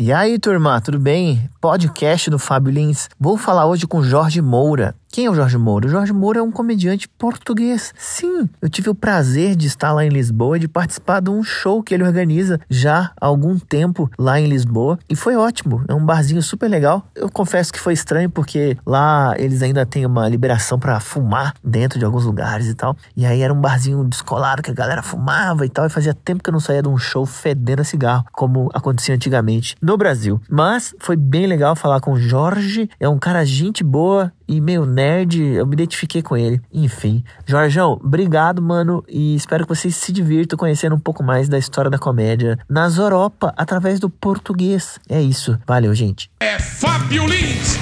E aí, turma, tudo bem? Podcast do Fábio Lins. Vou falar hoje com Jorge Moura. Quem é o Jorge Moura? O Jorge Moura é um comediante português. Sim, eu tive o prazer de estar lá em Lisboa e de participar de um show que ele organiza já há algum tempo lá em Lisboa e foi ótimo. É um barzinho super legal. Eu confesso que foi estranho porque lá eles ainda têm uma liberação para fumar dentro de alguns lugares e tal. E aí era um barzinho descolado que a galera fumava e tal e fazia tempo que eu não saía de um show fedendo a cigarro, como acontecia antigamente no Brasil. Mas foi bem legal falar com o Jorge. É um cara gente boa e meio nerd, eu me identifiquei com ele. Enfim, Jorjão, obrigado, mano, e espero que vocês se divirtam conhecendo um pouco mais da história da comédia nas Europa através do português. É isso. Valeu, gente. É Fábio Lins.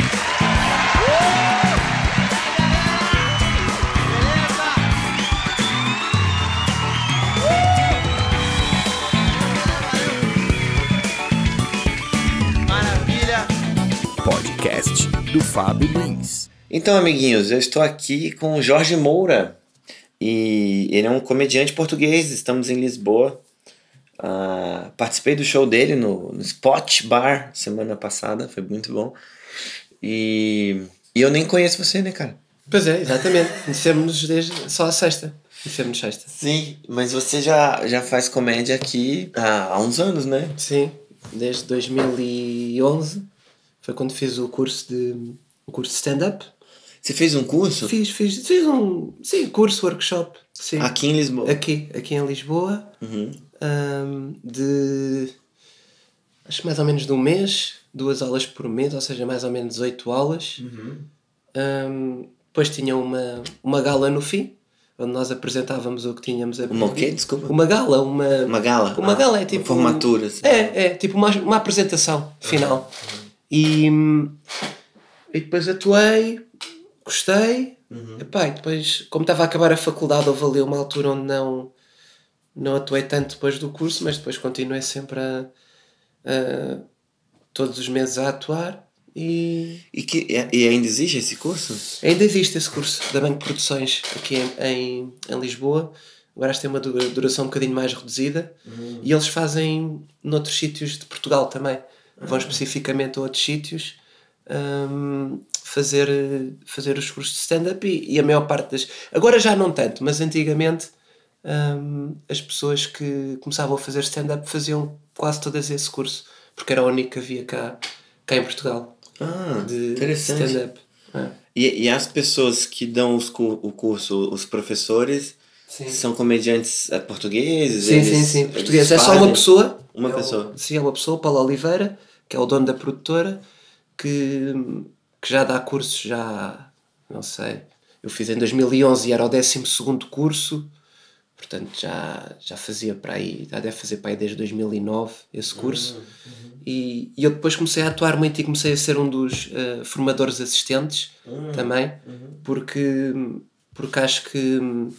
Maravilha. Podcast do Fábio Lins. Então, amiguinhos, eu estou aqui com o Jorge Moura. E ele é um comediante português. Estamos em Lisboa. Ah, participei do show dele no, no Spot Bar semana passada. Foi muito bom. E, e eu nem conheço você, né, cara? Pois é, exatamente. Conhecemos desde só a sexta. Conhecemos sexta. Sim, mas você já, já faz comédia aqui há, há uns anos, né? Sim, desde 2011 foi quando fiz o curso de o curso de stand-up. Você fez um curso? Fiz, fiz, fiz um sim, curso, workshop. Sim. Aqui em Lisboa. Aqui, aqui em Lisboa. Uhum. ahm, de acho que mais ou menos de um mês, duas aulas por mês, ou seja, mais ou menos oito aulas. Uhum. Ahm, depois tinha uma, uma gala no fim, onde nós apresentávamos o que tínhamos aprendido. Uma o quê? Desculpa. Uma gala, uma, Uma gala? Uma Ah, gala é uma tipo. formatura, assim. É, é, tipo uma, uma apresentação final. E, hum, e depois atuei, gostei. Epá, e depois, como estava a acabar a faculdade, houve ali uma altura onde não, não atuei tanto depois do curso, mas depois continuei sempre a, a- todos os meses a atuar. E E, que, e ainda existe esse curso? ainda existe esse curso da Banco de Produções aqui em, em, em Lisboa. Agora acho que tem uma dura- duração um bocadinho mais reduzida. E eles fazem noutros sítios de Portugal também. Vão especificamente a outros sítios hum, fazer, fazer os cursos de stand-up e, e a maior parte das. Agora já não tanto, mas antigamente hum, as pessoas que começavam a fazer stand-up faziam quase todas esse curso, porque era o único que havia cá, cá em Portugal Ah, de stand-up. É. E, e as pessoas que dão os, o curso, os professores, Sim. são comediantes eh, portugueses? Sim, Eles- sim, sim. Português é só uma pessoa. Uma É o- pessoa. sim, é uma pessoa, Paulo Oliveira, que é o dono da produtora, que, que já dá cursos, já. Não sei. Eu fiz em 2011 e era o 12 curso, portanto já, já fazia para aí, já deve fazer para aí desde 2009 esse curso. E, e eu depois comecei a atuar muito e comecei a ser um dos eh, formadores assistentes também, porque, porque acho que hum,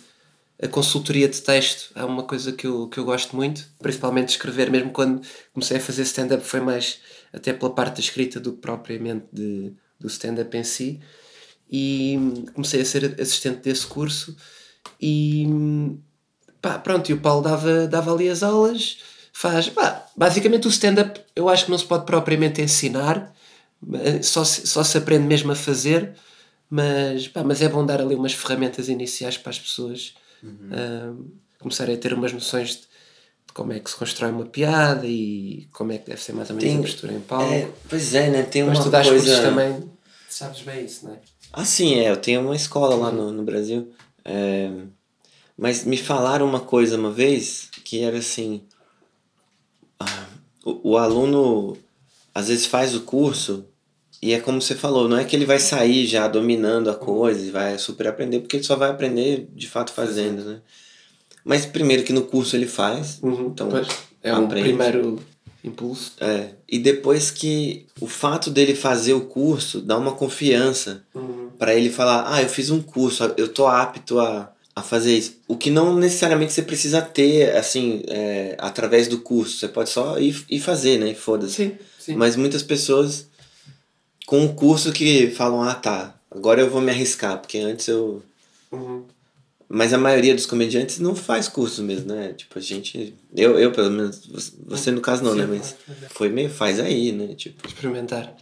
a consultoria de texto é uma coisa que eu, que eu gosto muito, principalmente de escrever, mesmo quando comecei a fazer stand-up foi mais até pela parte da escrita do que propriamente de, do stand-up em si. E comecei a ser assistente desse curso e pá, pronto, e o Paulo dava, dava ali as aulas, faz, pá, basicamente o stand-up eu acho que não se pode propriamente ensinar, eh, só se, só se aprende mesmo a fazer, mas, pá, mas é bom dar ali umas ferramentas iniciais para as pessoas ah, começarem a ter umas noções de como é que se constrói uma piada e como é que deve ser mais ou menos Tem- a postura em palco. É, pois é, né? Tem uma mas tu coisa... também, sabes bem isso, não é? Ah, sim, é. Eu tenho uma escola lá no, no Brasil. É, mas me falaram uma coisa uma vez que era assim... ah, o, o aluno às vezes faz o curso e é como você falou, não é que ele vai sair já dominando a coisa e vai super aprender, porque ele só vai aprender de fato fazendo, né? Mas primeiro que no curso ele faz, então Pois, é um aprende. primeiro impulso. É, e depois que o fato dele fazer o curso dá uma confiança pra ele falar: Ah, eu fiz um curso, eu tô apto a, a fazer isso. O que não necessariamente você precisa ter, assim, é, através do curso. Você pode só ir, ir fazer, né? e Foda-se. Sim, sim. Mas muitas pessoas com o curso que falam: Ah, tá, agora eu vou me arriscar, porque antes eu. Uhum. Mas a maioria dos comediantes não faz curso mesmo, né? Tipo, a gente. Eu, eu pelo menos. Você no caso não, né? Mas foi meio. Faz aí, né? Tipo, Experimentar.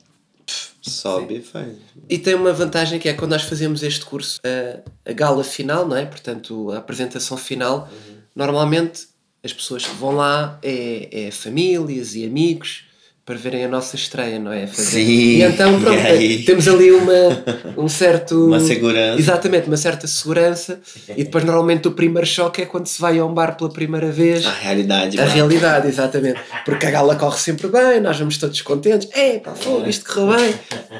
sobe e faz. E tem uma vantagem que é quando nós fazemos este curso, a, a gala final, não é? Portanto, a apresentação final, normalmente as pessoas que vão lá é, é famílias e amigos para verem a nossa estreia, não é? Fazer- Sim, E então, pronto, e temos ali uma, um certo. Uma segurança. Exatamente, uma certa segurança. E depois, normalmente, o primeiro choque é quando se vai a um bar pela primeira vez. A realidade. A realidade, exatamente. Porque a gala corre sempre bem, nós vamos todos contentes. É, pá, fogo, isto correu bem.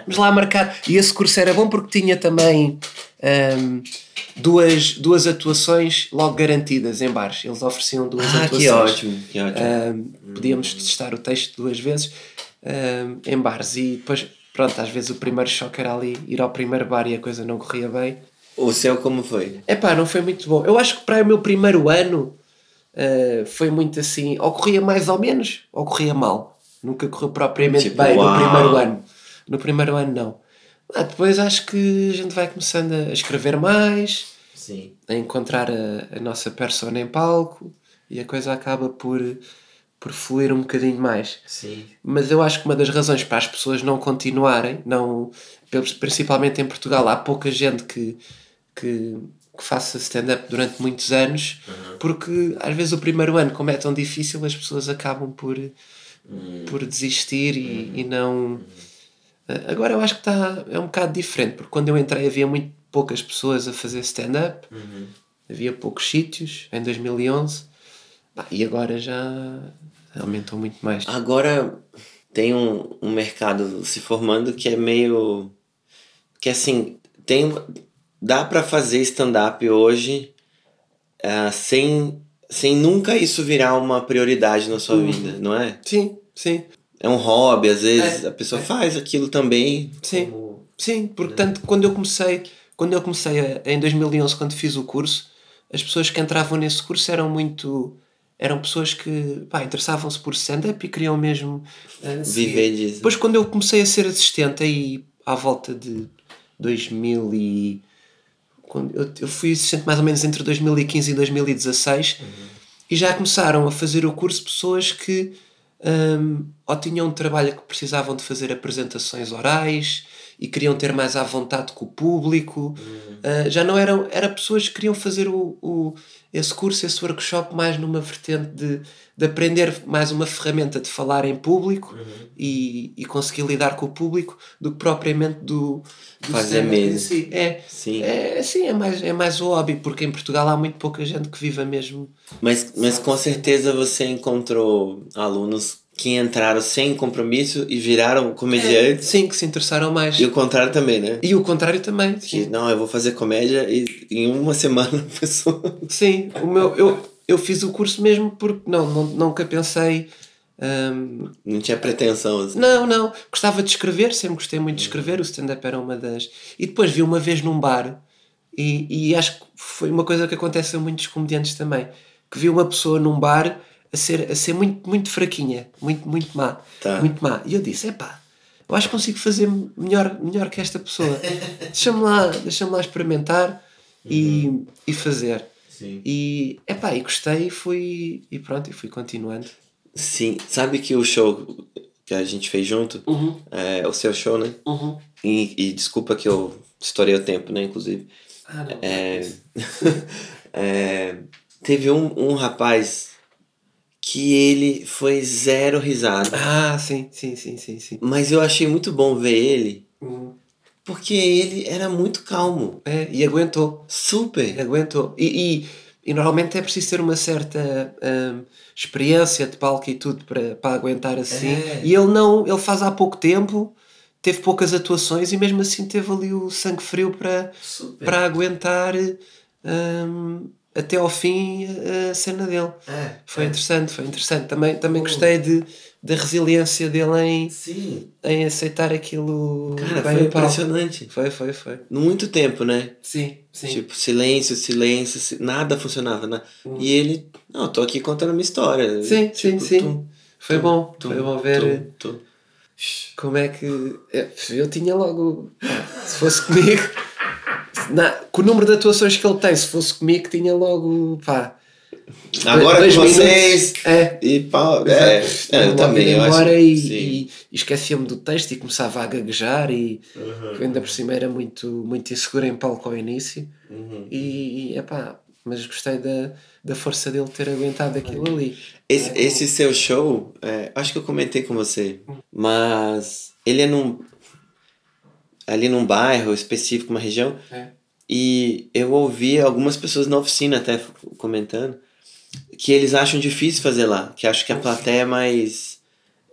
Vamos lá marcar. E esse curso era bom porque tinha também ahm, duas, duas atuações logo garantidas em bares. Eles ofereciam duas Ah, atuações. que ótimo, que ótimo. Ahm, podíamos testar o texto duas vezes ahm, em bares. E depois, pronto, às vezes o primeiro choque era ali ir ao primeiro bar e a coisa não corria bem. O seu como foi? Epá, não foi muito bom. Eu acho que para o meu primeiro ano uh, foi muito assim, ou corria mais ou menos, ou corria mal. Nunca correu propriamente Tipo, bem uau. no primeiro ano. No primeiro ano não. Ah, depois acho que a gente vai começando a escrever mais, Sim. a encontrar a, a nossa persona em palco e a coisa acaba por, por fluir um bocadinho mais. Sim. Mas eu acho que uma das razões para as pessoas não continuarem, não, principalmente em Portugal, há pouca gente que, que, que faça stand-up durante muitos anos, porque às vezes o primeiro ano, como é tão difícil, as pessoas acabam por, por desistir e, e não. Agora eu acho que está, é um bocado diferente, porque quando eu entrei havia muito poucas pessoas a fazer stand-up, havia poucos sítios em 2011, Pá, e agora já aumentou muito mais. Agora tem um, um mercado se formando que é meio. que assim, tem. dá pra fazer stand-up hoje ah, sem, sem nunca isso virar uma prioridade na sua vida, não é? Sim, sim. É um hobby, às vezes É, a pessoa é. faz aquilo também. Sim, como- sim, porque tanto quando eu comecei, quando eu comecei a- em 2011, quando fiz o curso, as pessoas que entravam nesse curso eram muito eram pessoas que interessavam-se por stand-up e queriam mesmo seguir. Viver disso. Depois quando eu comecei a ser assistente aí à volta de 2000 e quando eu, eu fui assistente mais ou menos entre 2015 e 2016 e já começaram a fazer o curso pessoas que hum, ou tinham um trabalho que precisavam de fazer apresentações orais e queriam ter mais à vontade com o público. Ah, já não eram, era pessoas que queriam fazer o, o, esse curso, esse workshop mais numa vertente de, de aprender mais uma ferramenta de falar em público e, e conseguir lidar com o público do que propriamente do, do Fazer mesmo. si. É, Sim. é, sim, é mais, é mais o hobby, porque em Portugal há muito pouca gente que viva mesmo. Mas, mas com certeza você encontrou alunos que entraram sem compromisso e viraram comediantes. Sim, que se interessaram mais. E o contrário também, né? E o contrário também. Que, Sim, não, eu vou fazer comédia e em uma semana a pessoa. sim o meu, eu, eu fiz o curso mesmo porque não, não, nunca pensei. hum, Não tinha pretensão. Assim. não, não, gostava de escrever, sempre gostei muito de escrever. O stand-up era uma das. E depois vi uma vez num bar, e, e acho que foi uma coisa que acontece a muitos comediantes também, que vi uma pessoa num bar a ser, a ser muito, muito fraquinha, muito, muito má. Tá. Muito má. E eu disse: epá, eu acho que consigo fazer melhor, melhor que esta pessoa. Deixa-me lá, deixa lá experimentar e, e fazer. Sim. E, epá, e gostei e fui, e pronto, e fui continuando. Sim. Sabe que o show que a gente fez junto, é o seu show, né? Uhum. E, e desculpa que eu estourei o tempo, né? Inclusive. Ah, não. É, é, teve um, um rapaz que ele foi zero risada. Ah, sim, sim, sim, sim, sim. Mas eu achei muito bom ver ele, Uhum. porque ele era muito calmo. É, e aguentou. Super. Aguentou. E, e, e normalmente é preciso ter uma certa hum, experiência de palco e tudo para, para aguentar assim. É. E ele não, ele faz há pouco tempo, teve poucas atuações e mesmo assim teve ali o sangue frio para, Super. para aguentar hum, até ao fim a, a cena dele. É, Foi é. interessante, foi interessante. Também, também gostei de, da resiliência dele em, Sim. em aceitar aquilo Cara, foi impressionante. Foi, foi, foi. Muito tempo, né? Sim, sim. Tipo, silêncio, silêncio, si- nada funcionava, né? E ele, não, tô aqui contando a minha história. Hum. Sim, sim, Tipo, sim. tum, Foi tum, bom, tum, foi bom ver tum. como é que. é, Eu tinha logo. Se fosse comigo, na- com o número de atuações que ele tem, se fosse comigo, tinha logo, pá. Agora dois com minutos. vocês. É. E pau. É, é, eu também. ia Eu acho, embora e, e, e esquecia-me do texto e começava a gaguejar e Uhum. ainda por cima era muito, muito inseguro em palco ao início Uhum. e, e epá, mas gostei da, da força dele ter aguentado aquilo ali. Esse, esse seu show, é, acho que eu comentei com você, mas ele é num. Ali num bairro específico, uma região, É. e eu ouvi algumas pessoas na oficina até comentando que eles acham difícil fazer lá, que acham que a plateia é mais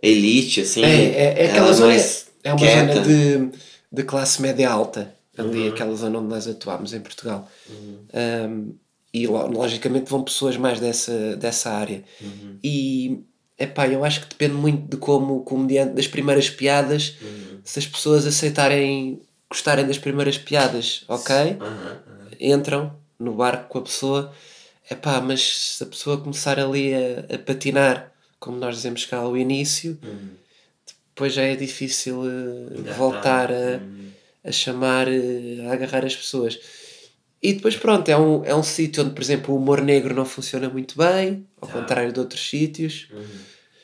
elite, assim. É, é, é ela aquela zona, mais é uma quieta. zona de, de classe média alta, ali, Uhum. aquela zona onde nós atuámos em Portugal. Um, e lo- logicamente vão pessoas mais dessa, dessa área. Uhum. E epá, eu acho que depende muito de como o comediante, das primeiras piadas, Uhum. Se as pessoas aceitarem, gostarem das primeiras piadas, ok? Entram no barco com a pessoa, epá, mas se a pessoa começar ali a, a patinar, como nós dizemos cá ao início, uhum. depois já é difícil Engatar. voltar a, Uhum. a chamar, eh, a agarrar as pessoas. E depois, pronto, é um, é um sítio onde, por exemplo, o humor negro não funciona muito bem, ao Tá. contrário de outros sítios. Uhum.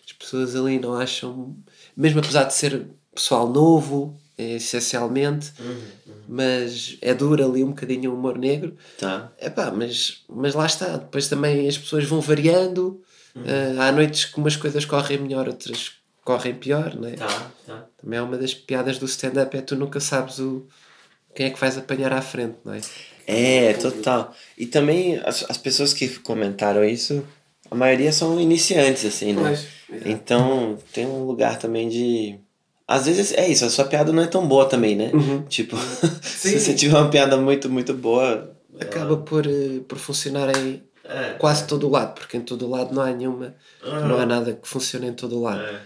As pessoas ali não acham, mesmo apesar de ser pessoal novo, eh, essencialmente, Uhum. mas é duro ali um bocadinho o humor negro. Tá. Epá, mas, mas lá está. Depois também as pessoas vão variando. Eh, há noites que umas coisas correm melhor, outras correm pior, não é? Tá, tá. Também é uma das piadas do stand-up, é tu nunca sabes o quem é que vais apanhar à frente, não é? É, total. E também as, as pessoas que comentaram isso, a maioria são iniciantes, assim, né? Então tem um lugar também de. Às vezes é isso, a sua piada não é tão boa também, né? Uhum. Tipo, Sim. se você tiver uma piada muito, muito boa. Acaba por, eh, por funcionar em É. quase todo o lado, porque em todo o lado não há nenhuma, Uhum. não há nada que funcione em todo o lado. É.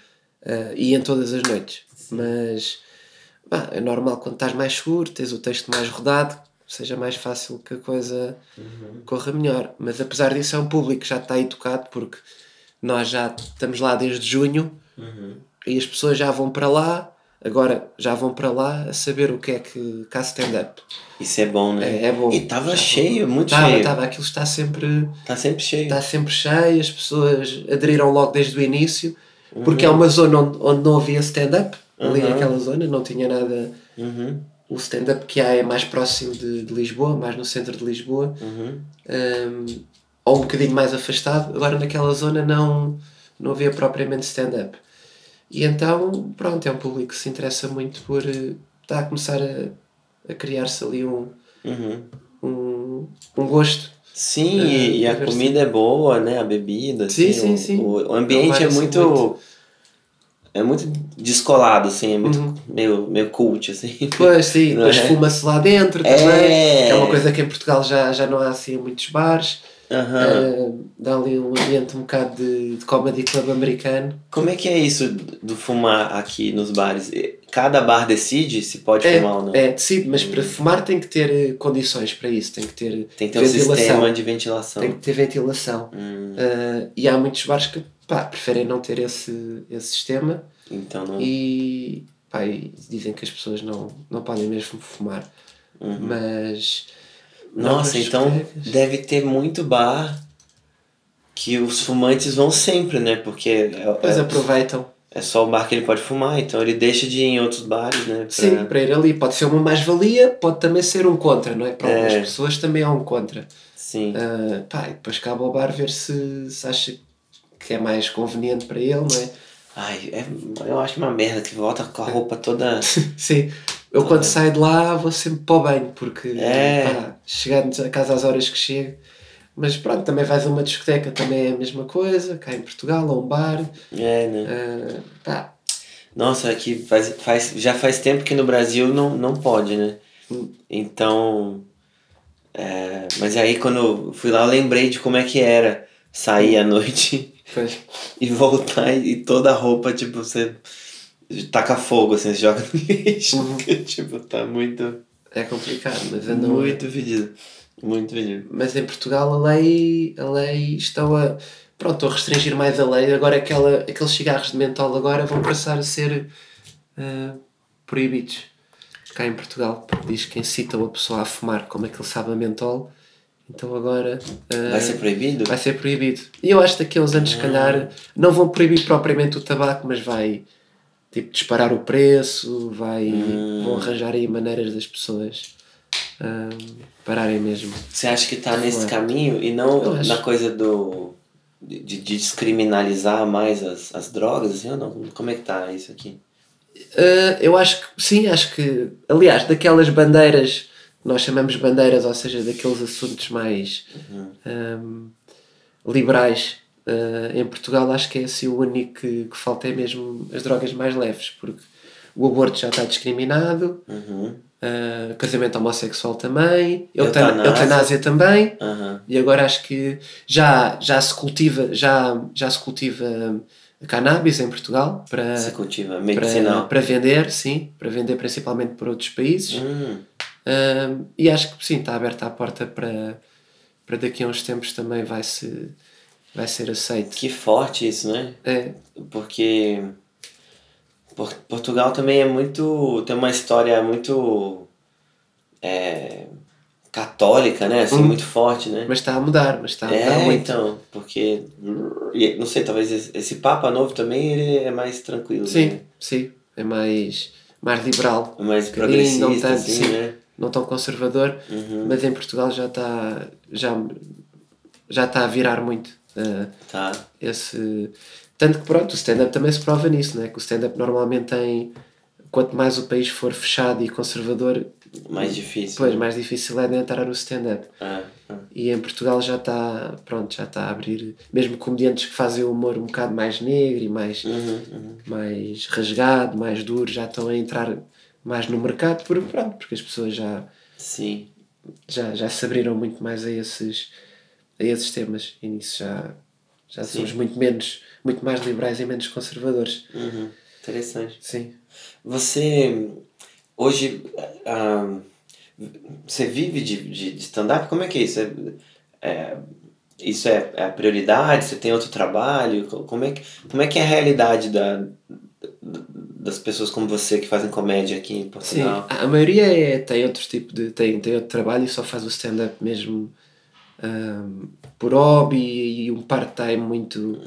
Eh, e em todas as noites. Mas bah, é normal quando estás mais seguro, tens o texto mais rodado, seja mais fácil que a coisa corra melhor. Mas apesar disso, é um público que já está educado, porque nós já estamos lá desde junho Uhum. E as pessoas já vão para lá. Agora já vão para lá a saber o que é que cá stand-up. Isso é bom, né? É, é bom. E tava Já cheio, muito Estava, cheio. estava, aquilo está sempre, Tá sempre cheio. está sempre cheio, as pessoas aderiram logo desde o início, porque é Uhum. uma zona onde, onde não havia stand-up, ali Uhum. naquela zona, não tinha nada. Uhum. O stand-up que há é mais próximo de, de Lisboa, mais no centro de Lisboa, Uhum. um, ou um bocadinho mais afastado. Agora naquela zona não, não havia propriamente stand-up. E então, pronto, é um público que se interessa muito por. eh, Está a começar a, a criar-se ali um, Uhum. um, um gosto. Sim, e, e a comida é boa, né? A bebida. Sim, assim, sim, sim. O, o ambiente é muito, muito. É muito descolado, assim, é muito Uhum. meio, meio cult, assim. Pois sim, depois é? fuma-se lá dentro também. É. É uma coisa que em Portugal já, já não há assim muitos bares. Aham. Eh, dá ali um ambiente um bocado de, de comedy club americano. Como é que é isso do fumar aqui nos bares? Cada bar decide se pode É, fumar ou não? é, decide, mas para fumar tem que ter eh, condições para isso, tem que ter Tem que ter um sistema de ventilação. tem que ter ventilação. Hum, Eh, e há muitos bares que pá, preferem não ter esse, esse sistema então não. e, pá, e dizem que as pessoas não, não podem mesmo fumar. Uhum. Mas. Nossa, então deve ter muito bar que os fumantes vão sempre, né? Porque é, Pois é, aproveitam. é só o bar que ele pode fumar, então ele deixa de ir em outros bares, né? pra- Sim, para ir ali pode ser uma mais-valia, pode também ser um contra, não é? Para algumas É. pessoas também é um contra. Sim. Ah, pá, e depois cabe ao bar ver se, se acha que é mais conveniente para ele, não é? Ai, é, eu acho uma merda que volta com a roupa toda. Sim, eu quando saio de lá vou sempre para o banho, porque É. pá, chegando a casa às horas que chego. Mas pronto, também vais a uma discoteca, também é a mesma coisa, cá em Portugal, a um bar. É, né? ah, pá, Nossa, aqui faz, faz, já faz tempo que no Brasil não, não pode, né? Então. é, mas aí quando fui lá eu lembrei de como é que era sair à noite e voltar e, e toda a roupa, tipo, você taca fogo, assim, você joga no lixo. Uhum. porque, tipo, tá muito. é complicado, mas não, Muito fedido. Muito fedido. Mas em Portugal a lei, a lei estão a, pronto, a restringir mais a lei. Agora aquela, aqueles cigarros de mentol agora vão passar a ser ah, proibidos. cá em Portugal, porque diz que incitam a pessoa a fumar, como aquele sabe a mentol. Então agora. ah, Vai ser proibido? Vai ser proibido. E eu acho que daqui a uns anos, se calhar, não vão proibir propriamente o tabaco, mas vai tipo, disparar o preço, vai, vão arranjar aí maneiras das pessoas ah, pararem mesmo. Você acha que tá nesse Fumar. caminho e não na coisa do. de, de descriminalizar mais as, as drogas, assim, ou não? Como é que tá isso aqui? Uh, eu acho que sim, acho que aliás, daquelas bandeiras nós chamamos bandeiras, ou seja, daqueles assuntos mais um, liberais uh, em Portugal, acho que é assim o único que, que falta é mesmo as drogas mais leves, porque o aborto já está discriminado, Uhum. uh, casamento homossexual também, Eutanásia. eutanásia também, Aham. e agora acho que já, já se cultiva, já, já se cultiva cannabis em Portugal para, Você cultiva para, medicinal. para vender, sim, para vender principalmente para outros países. Hum, Um, e acho que sim, está aberta a porta para, para daqui a uns tempos também vai, -se, vai ser aceito. que forte isso, né? É, Porque Por- Portugal também é muito. tem uma história muito. é, católica, né? Assim, Hum. muito forte, né? mas está a mudar, mas está a mudar É, muito. então, porque. Não sei, talvez esse, Papa novo também ele é mais tranquilo, Sim, né? sim, é mais, mais liberal. É mais bocadinho, não progressista, tanto, assim, sim. né? não tão conservador, Uhum. mas em Portugal já está já, já está a virar muito uh, Tá. esse tanto que pronto, o stand-up também se prova nisso, né? que o stand-up normalmente tem quanto mais o país for fechado e conservador, Mais difícil. depois mais difícil é de entrar no stand-up. Ah, ah. E em Portugal já está, pronto, já está a abrir, mesmo comediantes que fazem o humor um bocado mais negro e mais, Uhum, uhum. mais rasgado, mais duro, já estão a entrar mais no mercado, por, pronto, porque as pessoas já, Sim. já, já se abriram muito mais a esses, a esses temas e nisso já, já Sim. somos muito menos, muito mais liberais e menos conservadores. Uhum. Interessante. Sim. Você hoje ah, você vive de, de, de stand-up? Como é que é isso? É, é- isso é, é a prioridade? Você tem outro trabalho? Co- Como é que, como é, que é a realidade da, das pessoas como você que fazem comédia aqui em Sim, Portugal? a a maioria é, tem outro tipo de. tem, tem outro trabalho e só faz o stand-up mesmo por hobby e um part-time muito.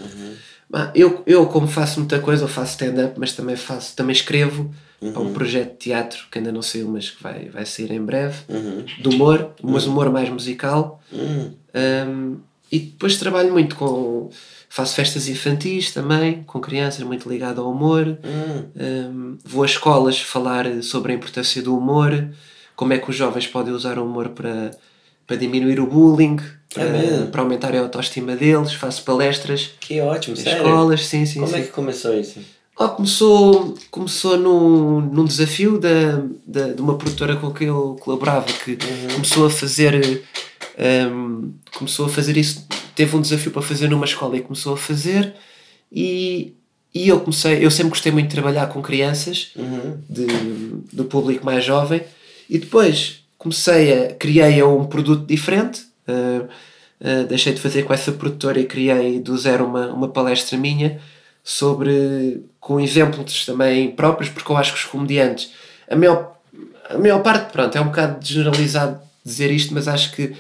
Ah, Eu, eu, como faço muita coisa, eu faço stand-up, mas também faço, também escrevo para um projeto de teatro que ainda não saiu, mas que vai, vai sair em breve, Uhum. de humor, mas humor mais musical. Hum, Um, e depois trabalho muito com. Faço festas infantis também, com crianças, muito ligado ao humor. hum. Um, vou a escolas falar sobre a importância do humor, como é que os jovens podem usar o humor para, para diminuir o bullying, É para, aumentar a autoestima deles. Faço palestras Que ótimo, sério? escolas, sim, sim. Como sim. é que começou isso? Oh, começou começou num, num desafio da, da, de uma produtora com quem eu colaborava que Uhum. começou a fazer um, começou a fazer isso teve um desafio para fazer numa escola e começou a fazer e, e eu comecei eu sempre gostei muito de trabalhar com crianças Uhum. de, do público mais jovem e depois comecei a criei um produto diferente uh, uh, deixei de fazer com essa produtora e criei do zero uma, uma palestra minha sobre com exemplos também próprios porque eu acho que os comediantes a maior, a maior parte pronto é um bocado generalizado dizer isto mas acho que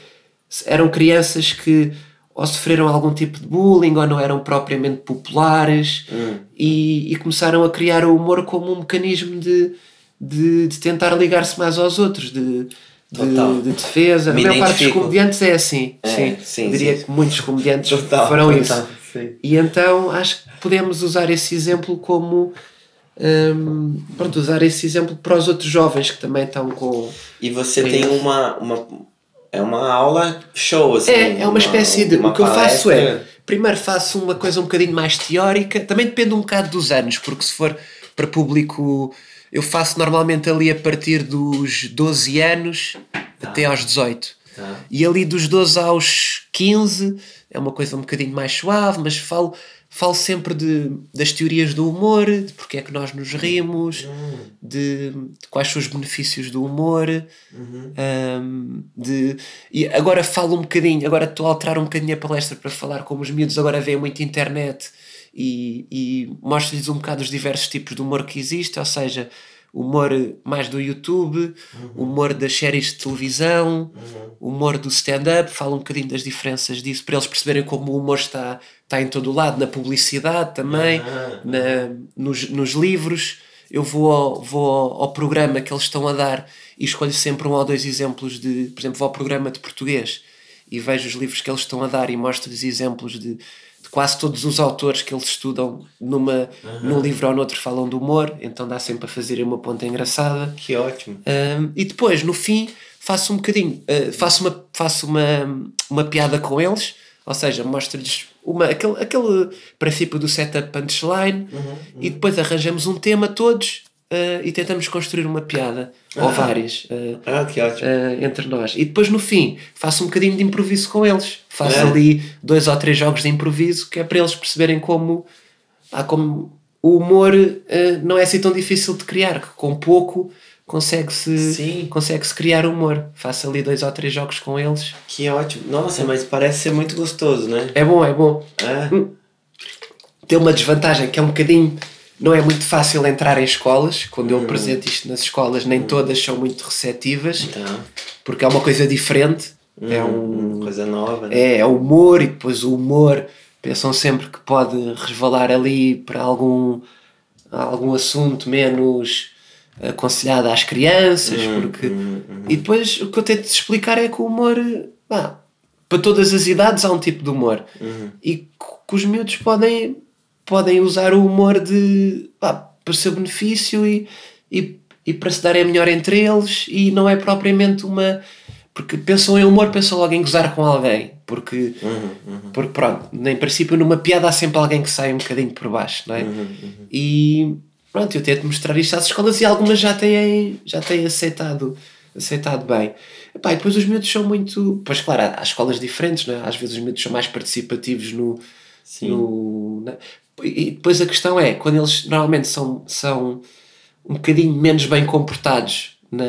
eram crianças que ou sofreram algum tipo de bullying ou não eram propriamente populares Hum. e, e começaram a criar o humor como um mecanismo de, de, de tentar ligar-se mais aos outros, de, de, de defesa. Me a maior parte dos comediantes é assim. É, sim. sim, Diria sim. que muitos comediantes Total, farão total, isso. sim. E então acho que podemos usar esse exemplo como. hum, pronto, usar esse exemplo para os outros jovens que também estão com. E você tem uma, uma. É uma aula show, assim. É, é uma espécie de. uma o que eu faço é. palestra. Primeiro faço uma coisa um bocadinho mais teórica, também depende um bocado dos anos, porque se for para público. Eu faço normalmente ali a partir dos 12 anos até aos 18. Tá. E ali dos 12 aos 15 é uma coisa um bocadinho mais suave, mas falo, falo sempre de, das teorias do humor, de porque é que nós nos rimos, de, de quais são os benefícios do humor. Um, de, e agora falo um bocadinho, agora estou a alterar um bocadinho a palestra para falar como os miúdos agora veem muito internet e, e mostro-lhes um bocado os diversos tipos de humor que existe, ou seja, humor mais do YouTube, humor das séries de televisão, humor do stand-up, falo um bocadinho das diferenças disso, para eles perceberem como o humor está, está em todo o lado, na publicidade também, na, nos, nos livros. Eu vou, ao, vou ao, ao programa que eles estão a dar e escolho sempre um ou dois exemplos de, por exemplo, vou ao programa de português e vejo os livros que eles estão a dar e mostro-lhes exemplos de quase todos os autores que eles estudam numa, num livro ou noutro falam do humor, então dá sempre a fazer uma ponta engraçada. Que ótimo. Um, e depois, no fim, faço um bocadinho, uh, faço, uma, faço uma, uma piada com eles, ou seja, mostro-lhes uma, aquele, aquele princípio do setup punchline e depois arranjamos um tema todos uh, e tentamos construir uma piada, ou várias, uh, Ah, que ótimo. uh, entre nós. E depois no fim faço um bocadinho de improviso com eles. Faço É. ali dois ou três jogos de improviso que é para eles perceberem como, ah, como o humor não é assim tão difícil de criar, que com pouco consegue-se consegue -se criar humor. Faço ali dois ou três jogos com eles. Que ótimo. Nossa, mas parece ser muito gostoso, né? É bom, é bom. É. Tem uma desvantagem que é um bocadinho. Não é muito fácil entrar em escolas. Quando eu apresento isto nas escolas, nem todas são muito receptivas, Então, porque é uma coisa diferente. É um, uma coisa nova, né? é, é humor e depois o humor pensam sempre que pode resvalar ali para algum, algum assunto menos aconselhado às crianças porque e depois o que eu tento explicar é que o humor pá, para todas as idades há um tipo de humor e que os miúdos podem podem usar o humor de pá, para o seu benefício e, e, e para se darem melhor entre eles e não é propriamente uma porque pensam em humor, pensam logo em gozar com alguém porque, porque pronto, em princípio numa piada há sempre alguém que sai um bocadinho por baixo não é? e pronto, eu tento mostrar isto às escolas e algumas já têm, já têm aceitado, aceitado bem. Epá, e depois os miúdos são muito. Pois claro, há, há escolas diferentes, não é? às vezes os miúdos são mais participativos no. no na- E depois a questão é, quando eles normalmente são, são um bocadinho menos bem comportados na,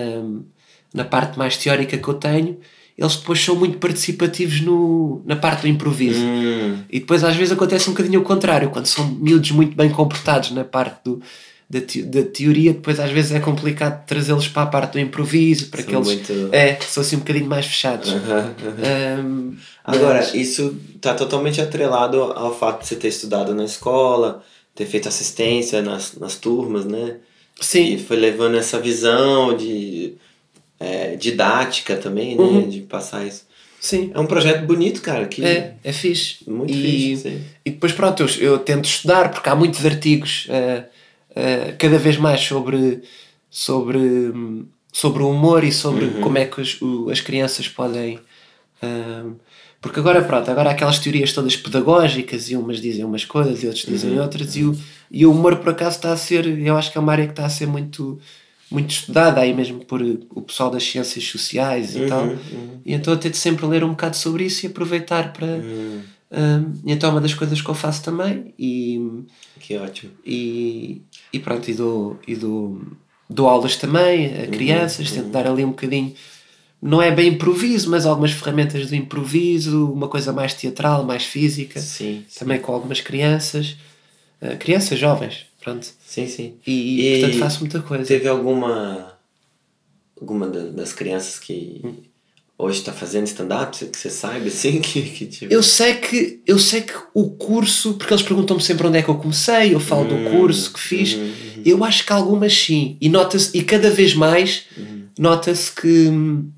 na parte mais teórica que eu tenho, eles depois são muito participativos no, na parte do improviso. Hum, E depois às vezes acontece um bocadinho o contrário, quando são miúdos muito bem comportados na parte do, da, te- da teoria, depois às vezes é complicado trazê-los para a parte do improviso, para São que eles muito- é, são assim um bocadinho mais fechados. Ahm, Agora, mas- isso tá totalmente atrelado ao fato de você ter estudado na escola, ter feito assistência nas, nas turmas, né? E sim, foi levando essa visão de é, didática também, né? Uhum. De passar isso. sim. É um projeto bonito, cara. Que É, é fixe. Muito e, fixe, sim. E depois, pronto, eu, eu tento estudar, porque há muitos artigos, eh, eh, cada vez mais, sobre, sobre, sobre o humor e sobre Uhum. como é que as, o- as crianças podem. hum, porque agora, pronto, agora há aquelas teorias todas pedagógicas e umas dizem umas coisas e outros dizem Uhum. outras, e o, e o humor, por acaso, está a ser, eu acho que é uma área que está a ser muito. Muito estudada aí mesmo por eh, o pessoal das ciências sociais e Uhum, tal, uhum. e então eu tento sempre ler um bocado sobre isso e aproveitar para, Hum, um, e então é uma das coisas que eu faço também e, que ótimo. e, e pronto, e dou, e dou, dou aulas também a crianças, tento dar ali um bocadinho, não é bem improviso, mas algumas ferramentas do improviso, uma coisa mais teatral, mais física, Sim, sim. também com algumas crianças, uh, crianças jovens, pronto, Sim, sim. e, E portanto faço muita coisa. Teve alguma alguma da- das crianças que hoje está fazendo stand-up, que você saiba, assim, que, que tipo... Eu sei que eu sei que o curso, porque eles perguntam-me sempre onde é que eu comecei, eu falo do curso que fiz. uhum, Eu acho que algumas sim. E nota-se, e cada vez mais nota-se que, hum,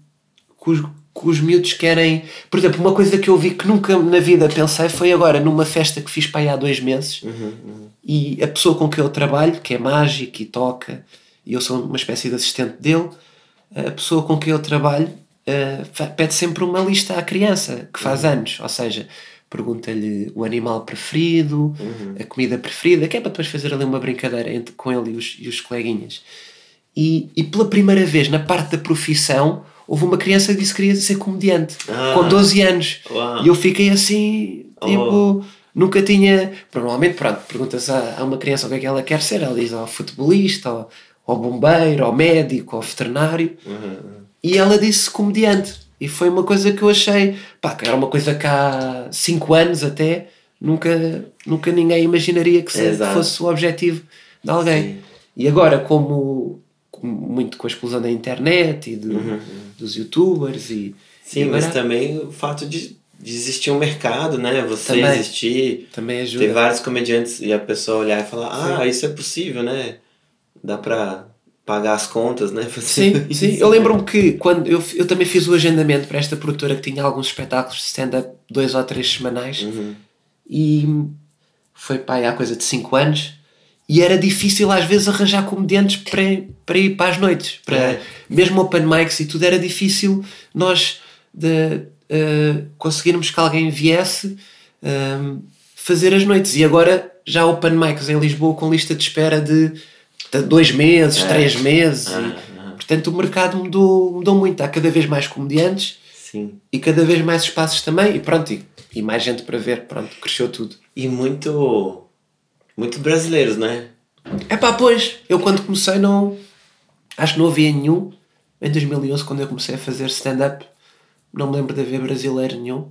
que, os, que os miúdos querem. Por exemplo, uma coisa que eu vi que nunca na vida pensei foi agora numa festa que fiz para aí há dois meses e a pessoa com quem eu trabalho, que é mágico e toca, e eu sou uma espécie de assistente dele, a pessoa com quem eu trabalho fa- pede sempre uma lista à criança que faz anos, ou seja, pergunta-lhe o animal preferido, a comida preferida, que é para depois fazer ali uma brincadeira entre, com ele e os, e os coleguinhas. E, e pela primeira vez na parte da profissão houve uma criança que disse que queria ser comediante Ah. com 12 anos Uau. e eu fiquei assim tipo Oh. nunca tinha normalmente pronto perguntas a, a uma criança o que é que ela quer ser ela diz ao futebolista ou ao bombeiro ao médico ao veterinário e ela disse comediante e foi uma coisa que eu achei pá, que era uma coisa que há 5 anos até nunca, nunca ninguém imaginaria que, se- que fosse o objetivo de alguém Sim. e agora como com- muito com a explosão da internet e do- dos youtubers e Sim, e mas também o fato de, de existir um mercado, né? Você Também. existir, também ajuda. ter vários comediantes e a pessoa olhar e falar, ah, isso é possível, né? Dá pra pagar as contas, né? Sim, sim. Eu lembro-me que quando eu, eu também fiz o agendamento para esta produtora que tinha alguns espetáculos de stand-up dois ou três semanais Uhum. e foi pá, há coisa de 5 anos e era difícil às vezes arranjar comediantes para, para ir para as noites para, É. mesmo open mics e tudo era difícil nós de, eh, conseguirmos que alguém viesse ehm, fazer as noites e agora já open mics em Lisboa com lista de espera de, de dois meses, É. três meses e, Ah, ah, portanto o mercado mudou, mudou muito há cada vez mais comediantes sim. e cada vez mais espaços também e pronto e, e mais gente para ver pronto cresceu tudo E muito. Muito brasileiros, né? É pá, pois, eu quando comecei não. Acho que não havia nenhum. Em 2011, quando eu comecei a fazer stand-up, não me lembro de haver brasileiro nenhum.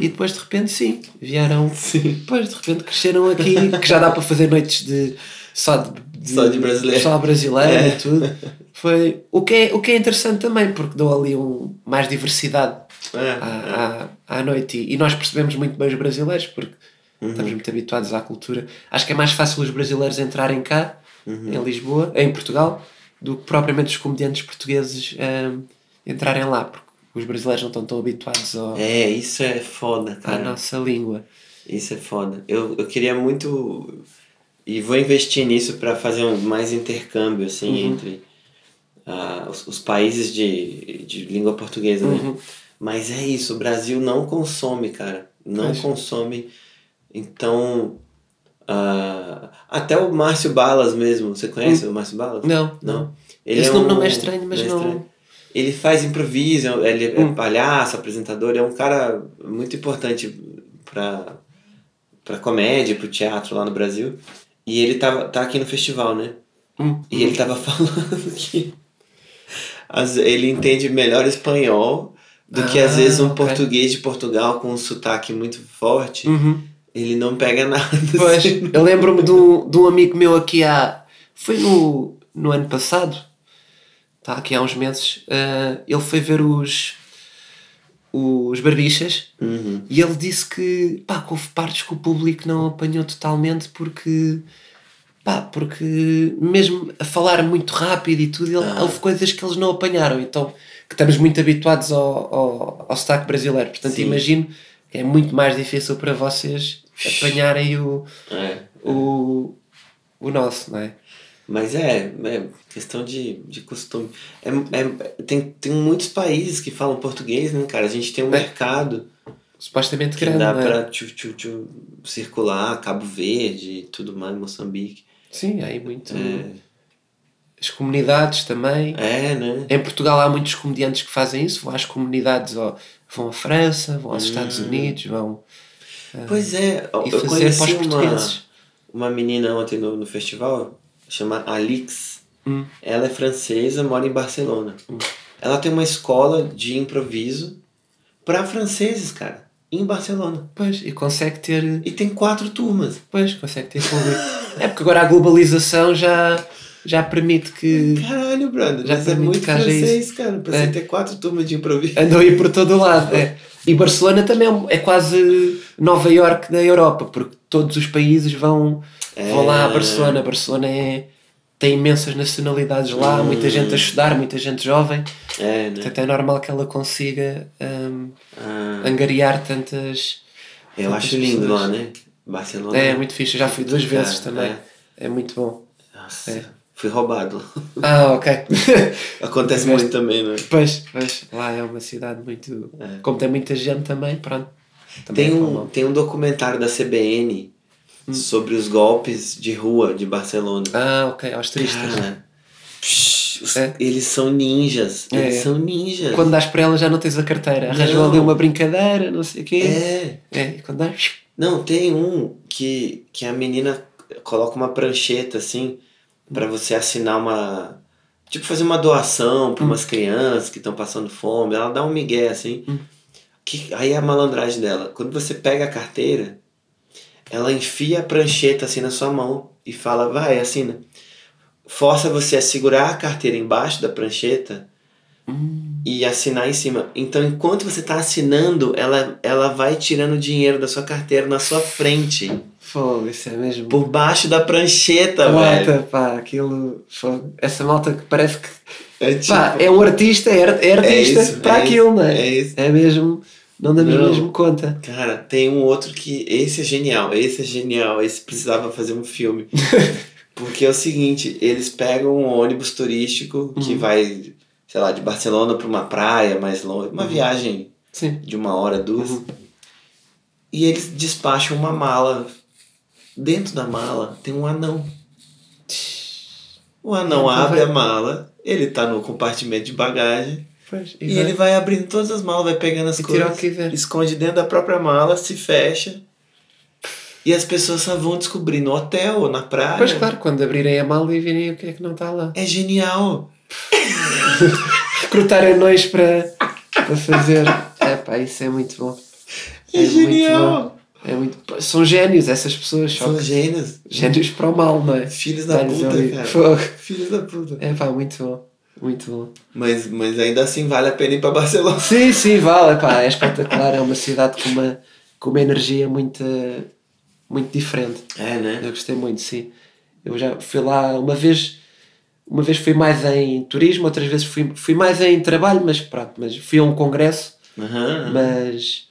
E depois de repente, sim, vieram. Sim. Depois de repente cresceram aqui, que já dá para fazer noites de. Só de, Só de brasileiro. Só brasileiro É. e tudo. Foi, o, que é, o que é interessante também, porque deu ali um, mais diversidade É, à, à, à noite. E, e nós percebemos muito bem os brasileiros, porque estamos muito habituados à cultura. Acho que é mais fácil os brasileiros entrarem cá, em Lisboa, em Portugal, do que propriamente os comediantes portugueses hum, entrarem lá, porque os brasileiros não estão tão habituados ao, É, isso é foda, à nossa língua. Isso é foda. Eu, eu queria muito. E vou investir nisso para fazer um, mais intercâmbio, assim, entre ah, os, os países de, de língua portuguesa, né? Mas é isso, o Brasil não consome, cara. Não Pois. consome. Então. ah, até o Márcio Balas mesmo. Você conhece o Márcio Balas? Não, Não. Esse nome não é estranho, mas não- estranho. Ele faz improviso, ele é palhaço, apresentador, é um cara muito importante pra, pra comédia, pro teatro lá no Brasil. E ele tava, tá aqui no festival, né? Hum. E ele tava falando que às- ele entende melhor espanhol do que às Ah, vezes um ok. português de Portugal com um sotaque muito forte. Uhum. Ele não pega nada. Pois, assim. eu lembro-me de um, de um amigo meu aqui há. Foi no, no ano passado, está aqui há uns meses. eh, ele foi ver os. os Barbichas Uhum. e ele disse que, pá, que houve partes que o público não apanhou totalmente porque. Pá, porque mesmo a falar muito rápido e tudo, ele- Ah. houve coisas que eles não apanharam. Então, que estamos muito habituados ao, ao, ao sotaque brasileiro. Portanto, Sim. imagino que é muito mais difícil para vocês apanharem o, É. o, o nosso, não é? Mas é, é questão de, de costume. É, é, tem, tem muitos países que falam português, né, cara? A gente tem um É. mercado Supostamente que grande, dá é? pra tchu, tchu, tchu, circular, Cabo Verde e tudo mais, Moçambique. Sim, aí muito. É, As comunidades também. é né? Em Portugal há muitos comediantes que fazem isso, vão às comunidades, ó, vão à França, vão aos Estados Unidos, vão. Pois é, E eu fazer conheci uma, uma menina ontem no, no festival, chama Alix. Hum. Ela é francesa, mora em Barcelona. Ela tem uma escola de improviso para franceses, cara, em Barcelona. Pois, e consegue ter. E tem quatro turmas. Pois, consegue ter público. é porque agora a globalização já, já permite que. Caralho, brother, Já mas é muito francês, cara, pra É. ter quatro turmas de improviso. andam aí por todo o lado. É. E Barcelona também é um- é quase Nova York da Europa, porque todos os países vão, vão lá a É. Barcelona. Barcelona é, tem imensas nacionalidades lá, muita gente a estudar, muita gente jovem. É, né? Portanto, é normal que ela consiga hum, Ah, angariar tantas. eu tantas acho lindo pessoas. lá, né? Barcelona. É muito fixe, eu já fui duas vezes também. é. É muito bom. Nossa, É. fui roubado. Ah, ok. Acontece Tiveste- muito também, né? pois, pois, lá é uma cidade muito. É. Como tem muita gente também, pronto. Também Tem é um, tem um documentário da CBN Hum. sobre os golpes de rua de Barcelona. Ah, ok, aos turistas. Cara, psh, É. eles são ninjas. Eles É. são ninjas. Quando dás para ela já não tens a carteira. Arranjam Não. ali uma brincadeira, não sei o quê. É. É, quando dás. Não, tem um que, que a menina coloca uma prancheta assim pra você assinar uma. Tipo, fazer uma doação pra umas crianças que estão passando fome. Ela dá um migué assim. Que, aí é a malandragem dela. Quando você pega a carteira, ela enfia a prancheta assim na sua mão e fala, vai, assina. força você a segurar a carteira embaixo da prancheta e assinar em cima. Então, enquanto você está assinando, ela, ela vai tirando dinheiro da sua carteira na sua frente. Fogo, isso é mesmo. Por baixo da prancheta, malta, velho. pá, aquilo. Fogo. Essa malta que parece que. É tipo- Pá, é um artista, é, ar- é artista isso, para é aquilo, isso, não é? é isso. É mesmo. Não damos Não. mesmo conta. Cara, tem um outro que. Esse é genial, esse é genial, esse precisava fazer um filme. Porque é o seguinte, eles pegam um ônibus turístico que Uhum. vai, sei lá, de Barcelona para uma praia mais longe, uma viagem Sim. de uma hora, duas. Uhum. E eles despacham uma mala. Dentro da mala tem um anão. O anão Então abre vai- a mala, ele tá no compartimento de bagagem. Pois, E, vai- ele vai abrindo todas as malas, vai pegando as E coisas, que quiser. esconde dentro da própria mala, se fecha. E as pessoas só vão descobrir no hotel ou na praia. Pois claro, quando abrirem a mala e virem o que é que não está lá. É genial. Recrutar anões para, para fazer. É pá, isso é muito bom. É, genial. É muito... São génios essas pessoas, São que gênios. génios para o mal, não é? Filhos da Dá-lhes puta, ali- cara. Fogo. Filhos da puta. É pá, muito bom. Muito bom. Mas, mas ainda assim vale a pena ir para Barcelona. Sim, sim, vale, pá, é espetacular. É uma cidade com uma, com uma energia muito, muito diferente. É, né? Eu gostei muito, sim. Eu já fui lá uma vez, uma vez fui mais em turismo, outras vezes fui, fui mais em trabalho, mas pronto, mas fui a um congresso, mas,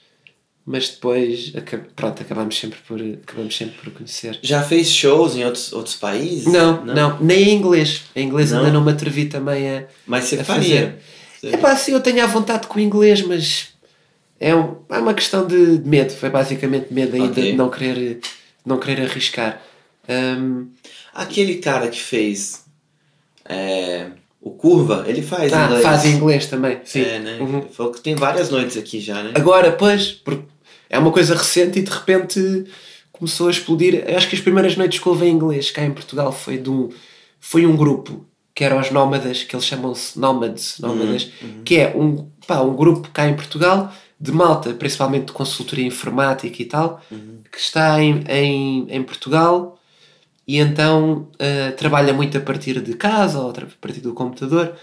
mas depois pronto, acabamos sempre por, acabamos sempre por conhecer. Já fez shows em outros, outros países? Não, não, nem em inglês. Em inglês Não? ainda não me atrevi também a. Mas você a faria. fazer. É pá, sim, eu tenho à vontade com o inglês, mas é, um, é uma questão de, medo. Foi basicamente medo ainda Ok. de não querer, não querer arriscar. Hum, Aquele cara que fez é, o Curva, ele faz ah, inglês. faz em inglês também. Sim. É, né? Uhum. Falou que tem várias noites aqui já, né? Agora, pois, porque é uma coisa recente e de repente começou a explodir. Eu acho que as primeiras noites que houve em inglês cá em Portugal foi de um, foi um grupo que era os Nómadas, que eles chamam-se Nómadas, Nómadas que é um, pá, um grupo cá em Portugal de malta, principalmente de consultoria informática e tal, que está em, em, em Portugal e então eh, trabalha muito a partir de casa ou a partir do computador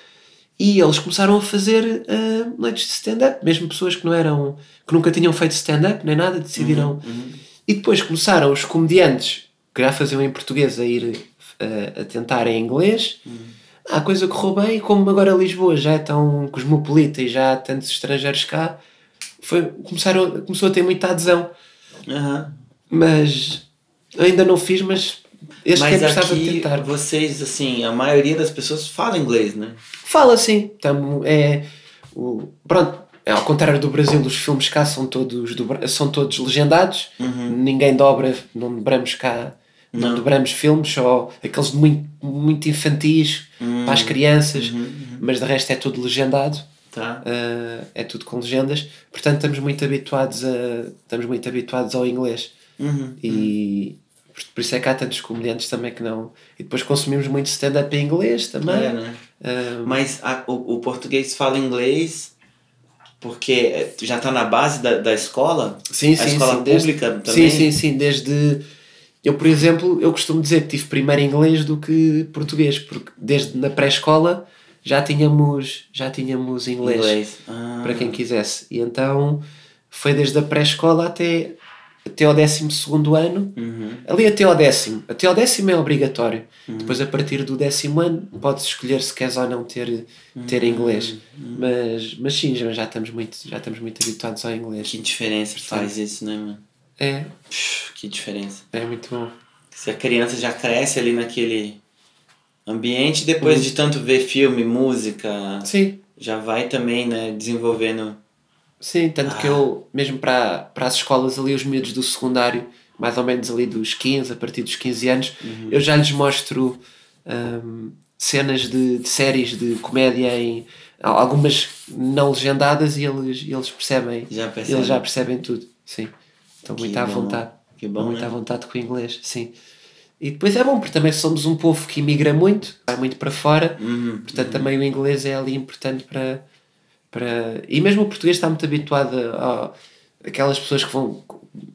e eles começaram a fazer eh, noites de stand-up, mesmo pessoas que não eram que nunca tinham feito stand-up nem nada, decidiram. E depois começaram os comediantes que já faziam em português a ir eh, a tentar em inglês. Ah, a coisa correu bem e como agora Lisboa já é tão cosmopolita e já há tantos estrangeiros cá foi, começaram, começou a ter muita adesão. Mas ainda não fiz, mas este Mas a aqui, tentar. vocês, assim, a maioria das pessoas fala inglês, né? Fala assim, tamo, é, o, pronto, é ao contrário do Brasil, os filmes cá são todos, dobra- são todos legendados, ninguém dobra, não dobramos cá, não, Não. dobramos filmes, só aqueles muito, muito infantis para as crianças, mas de resto é tudo legendado. Tá. Uh, é tudo com legendas, portanto estamos muito habituados a estamos muito habituados ao inglês Uhum. e por, isso é que há tantos comediantes também que não e depois consumimos muito stand-up em inglês também É, né? Uh, Mas a- o, o português fala inglês porque já tá na base da, da escola? sim, A sim, escola sim, desde- pública também? sim, sim, sim, desde eu por exemplo, eu costumo dizer que tive primeiro inglês do que português, porque desde na pré-escola já tínhamos já tínhamos inglês, Inglês. Ah. para quem quisesse e então foi desde a pré-escola até até ao 12 segundo ano Uhum. Ali até ao décimo. Até ao décimo é obrigatório. Depois, a partir do décimo ano, podes escolher se queres ou não ter, ter inglês. Mas, mas sim, já, estamos muito, já estamos muito habituados ao inglês. Que diferença faz isso, né, mano? É, Que diferença. é muito bom. Se a criança já cresce ali naquele ambiente, depois Uhum. de tanto ver filme, música, Sim, já vai também, né, desenvolvendo. Sim. Tanto que eu, mesmo para, para as escolas ali, os miúdos do secundário, mais ou menos ali dos 15, a partir dos 15 anos, eu já lhes mostro hum, cenas de, de séries de comédia em algumas não legendadas e eles, eles percebem Já percebe. eles já percebem tudo sim estão Que muito à bom. vontade Que estão bom, muito né? à vontade com o inglês sim e depois é bom porque também somos um povo que imigra muito vai muito para fora Uhum. portanto também o inglês é ali importante para para e mesmo o português está muito habituado a, a aquelas pessoas que vão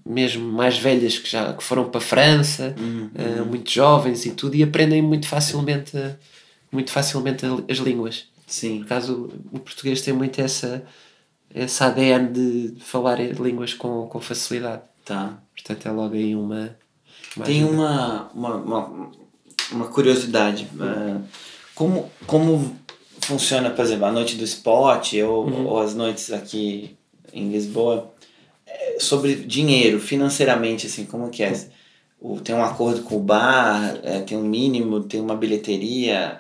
mesmo mais velhas que já que foram para a França, eh, muito jovens e tudo, e aprendem muito facilmente, muito facilmente as línguas. Sim. Por acaso o português tem muito essa, essa ADN de falar línguas com, com facilidade. Tá. Portanto é logo aí uma. uma Tem uma, uma, uma, uma curiosidade. eh, como, como funciona, por exemplo, a noite do esporte ou, ou as noites aqui em Lisboa eh, sobre dinheiro, financeiramente, assim, como que é? O, tem um acordo com o bar, eh, tem um mínimo, tem uma bilheteria.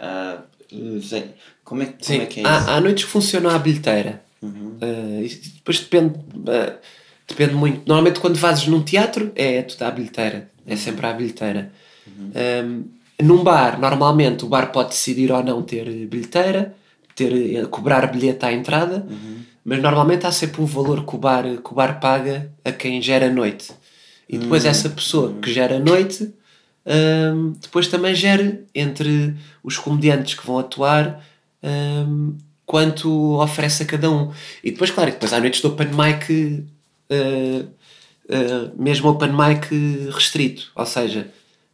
sei. como, é, como Sim, é que é isso? há noites que funcionam à bilheteira. Uhum. Isso depois depende, eh, depende muito. Normalmente quando fazes num teatro é tudo à bilheteira. É sempre à bilheteira. Um, num bar, normalmente o bar pode decidir ou não ter bilheteira, ter, eh, cobrar bilhete à entrada, mas normalmente há sempre um valor que o, bar, que o bar paga a quem gera a noite. E depois essa pessoa que gera a noite um, depois também gera entre os comediantes que vão atuar um, quanto oferece a cada um. E depois, claro, depois há noites de open mic, uh, uh, mesmo open mic restrito, ou seja,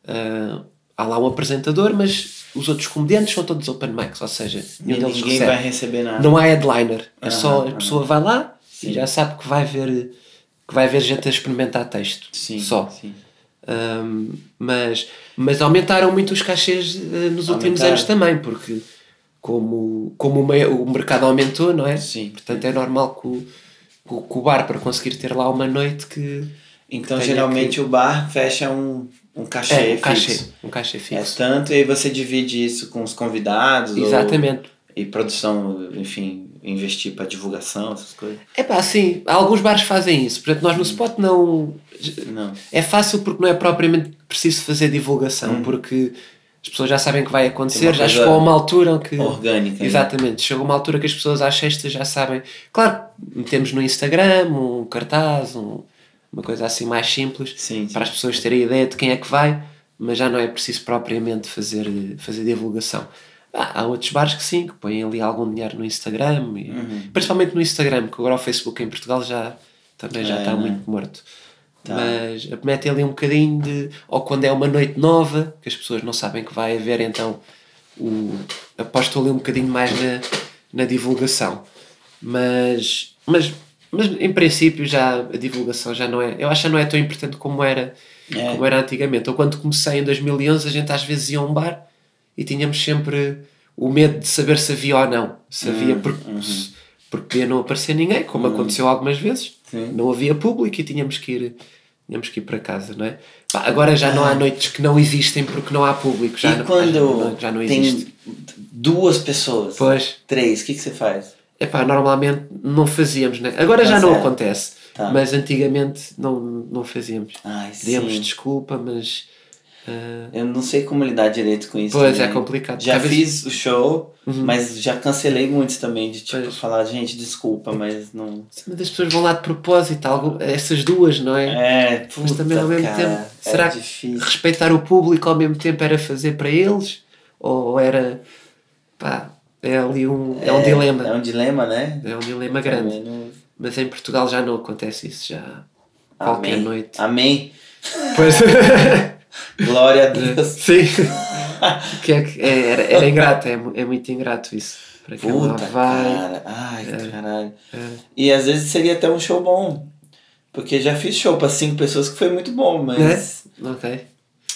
uh, há lá um apresentador, mas os outros comediantes são todos open mics, ou seja, nenhum deles ninguém recebe. vai receber nada. Não há headliner, é Aham, só a aham. pessoa vai lá Sim. e já sabe que vai ver que vai ver gente a experimentar texto. Sim, só. sim. Um, mas, mas aumentaram muito os cachês eh, nos últimos anos também, porque como, como o, meio- o mercado aumentou, não é? Sim. Portanto, é normal que o, que o- que bar, para conseguir ter lá uma noite, que Então, Tenha geralmente o bar fecha um, um cachê é um fixo. cachê, um cachê É fixo. tanto e aí você divide isso com os convidados. ou- Exatamente. e produção, enfim, investir para divulgação, essas coisas. É pá, sim, alguns bares fazem isso. Portanto, nós no spot não. Não. É fácil porque não é propriamente preciso fazer divulgação, porque as pessoas já sabem que vai acontecer, Hum. Já chegou a uma altura que. Orgânica. né? Exatamente, chegou uma altura que as pessoas às sextas já sabem. Claro, metemos no Instagram um cartaz, um- uma coisa assim mais simples, Sim, sim. para as pessoas terem ideia de quem é que vai, mas já não é preciso propriamente fazer, fazer divulgação. Ah, há outros bares que sim, que põem ali algum dinheiro no Instagram, e, Uhum. principalmente no Instagram, que agora o Facebook em Portugal já também já É, está né? muito morto. Tá. Mas metem ali um bocadinho de. Ou quando é uma noite nova, que as pessoas não sabem que vai haver, então o, aposto ali um bocadinho mais na, na divulgação. Mas, mas, mas em princípio já a divulgação já não é. Eu acho que não é tão importante como era, É. como era antigamente. Eu quando comecei em 2011, a gente às vezes ia a um bar e tínhamos sempre o medo de saber se havia ou não. Se havia, porque, porque podia não aparecer ninguém, como aconteceu algumas vezes. Sim. Não havia público e tínhamos que ir. Tínhamos que ir para casa, não é? Pá, agora já não há noites que não existem porque não há público. Já e não, quando já não, já não existe. duas pessoas, Pois. três, o que, que você faz? Epá, normalmente não fazíamos, né? Agora Tá já não acontece, Tá. mas antigamente não, não fazíamos. Ai, sim. desculpa, mas ah, Eu não sei como lidar direito com isso. Pois, também. é complicado. Já Talvez- fiz o show, mas já cancelei muitos também, de tipo, Pois. falar, gente, desculpa, mas não. mas as pessoas vão lá de propósito, algo, essas duas, não é? É, puta, mas também ao mesmo cara, tempo, é será que respeitar o público ao mesmo tempo era fazer para eles? Ou era pá, é ali um, é, um dilema. É um dilema, né? É um dilema grande. Não- Mas em Portugal já não acontece isso, já qualquer Amém. noite. Amém. Pois. Glória a Deus. Sim. que é, é- era, era ingrato, é, é muito ingrato isso. Para quem Puta, vai. cara. Ai, É. caralho. E às vezes seria até um show bom. Porque já fiz show pra cinco pessoas que foi muito bom, mas. É? Ok.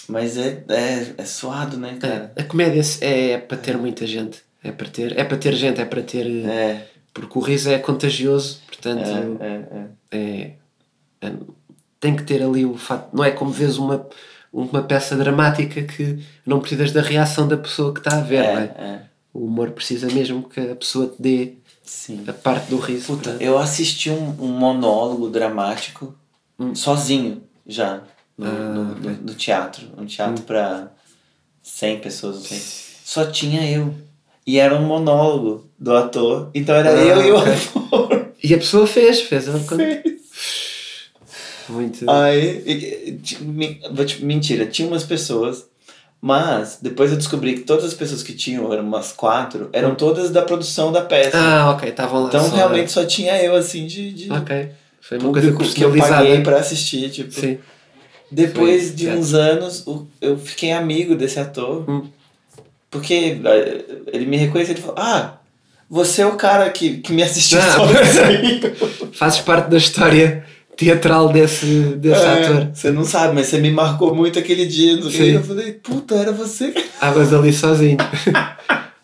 Mas é, é, é suado, né, cara? A comédia é para ter muita gente. É para ter, é para ter gente, é para ter. É, Porque o riso é contagioso, portanto. é, é. é. é, é- tem que ter ali o fato. Não é como vês uma, uma peça dramática que não precisas da reação da pessoa que está a ver, É, não é? O humor precisa mesmo que a pessoa te dê Sim. a parte do riso. Puta, para- eu assisti um, um monólogo dramático sozinho já no, no, no- no teatro. Um teatro pra 100 pessoas, assim. Só tinha eu. E era um monólogo do ator. Então era Ah, eu e o ator. E a pessoa fez, fez. quando- Muito. Aí, e- e- vou te- mentira, tinha umas pessoas, mas depois eu descobri que todas as pessoas que tinham, eram umas quatro, eram todas da produção da peça. Ah, ok, estavam lá. então só- realmente só tinha eu, assim, de. de- Ok. Foi uma coisa que eu paguei pra assistir, tipo. Sim. Depois Foi de teatro. uns anos, eu fiquei amigo desse ator. Hum. Porque eh, ele me reconheceu e falou: Ah, você é o cara que, que me assistiu Ah. Fazes parte da história teatral desse, desse É, ator. Você não sabe, mas você me marcou muito aquele dia. não sei o quê. Sim. Eu falei: Puta, era você. Estavas ali sozinho.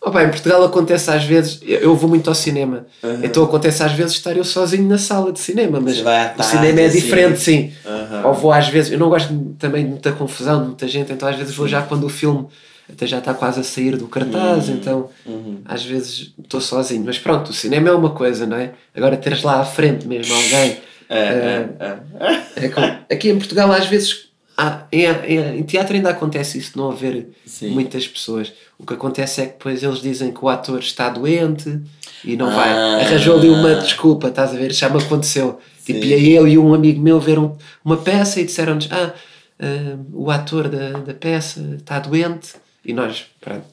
Opa, em Portugal acontece às vezes, eu vou muito ao cinema, então acontece às vezes estar eu sozinho na sala de cinema, mas à o tarde, cinema é diferente, sim. Aham. Ou vou às vezes, eu não gosto também de muita confusão, de muita gente, então às vezes vou já quando o filme até já está quase a sair do cartaz, então Uhum. às vezes estou sozinho. Mas pronto, o cinema é uma coisa, não é? Agora teres lá à frente mesmo alguém. É, é, é. é como- aqui em Portugal às vezes há- em, teatro ainda acontece isso, não haver Sim. muitas pessoas. O que acontece é que depois eles dizem que o ator está doente e não vai. Ah. Arranjou ali uma desculpa, estás a ver? Já me aconteceu. Tipo, Sim. ia eu e um amigo meu ver um- uma peça e disseram-nos: Ah, ah, o ator da, da peça está doente. E nós, pronto,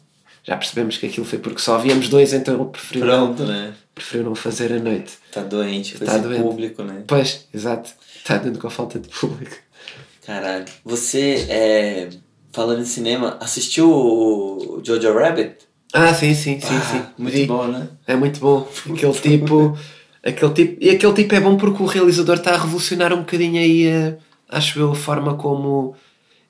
já percebemos que aquilo foi porque só havíamos dois, então preferiu, Pronto, não, né? preferiu não fazer a noite. Tá doente Tá esse doente. público, né? Pois, exato. Está dando com a falta de público. Caralho. Você, é, falando em cinema, assistiu o Jojo Rabbit? Ah, sim, sim, sim, Ah, sim. Muito Vi. bom, né? É muito bom. Aquele tipo. aquele tipo e aquele tipo é bom porque o realizador está a revolucionar um bocadinho aí, a, acho eu, a forma como.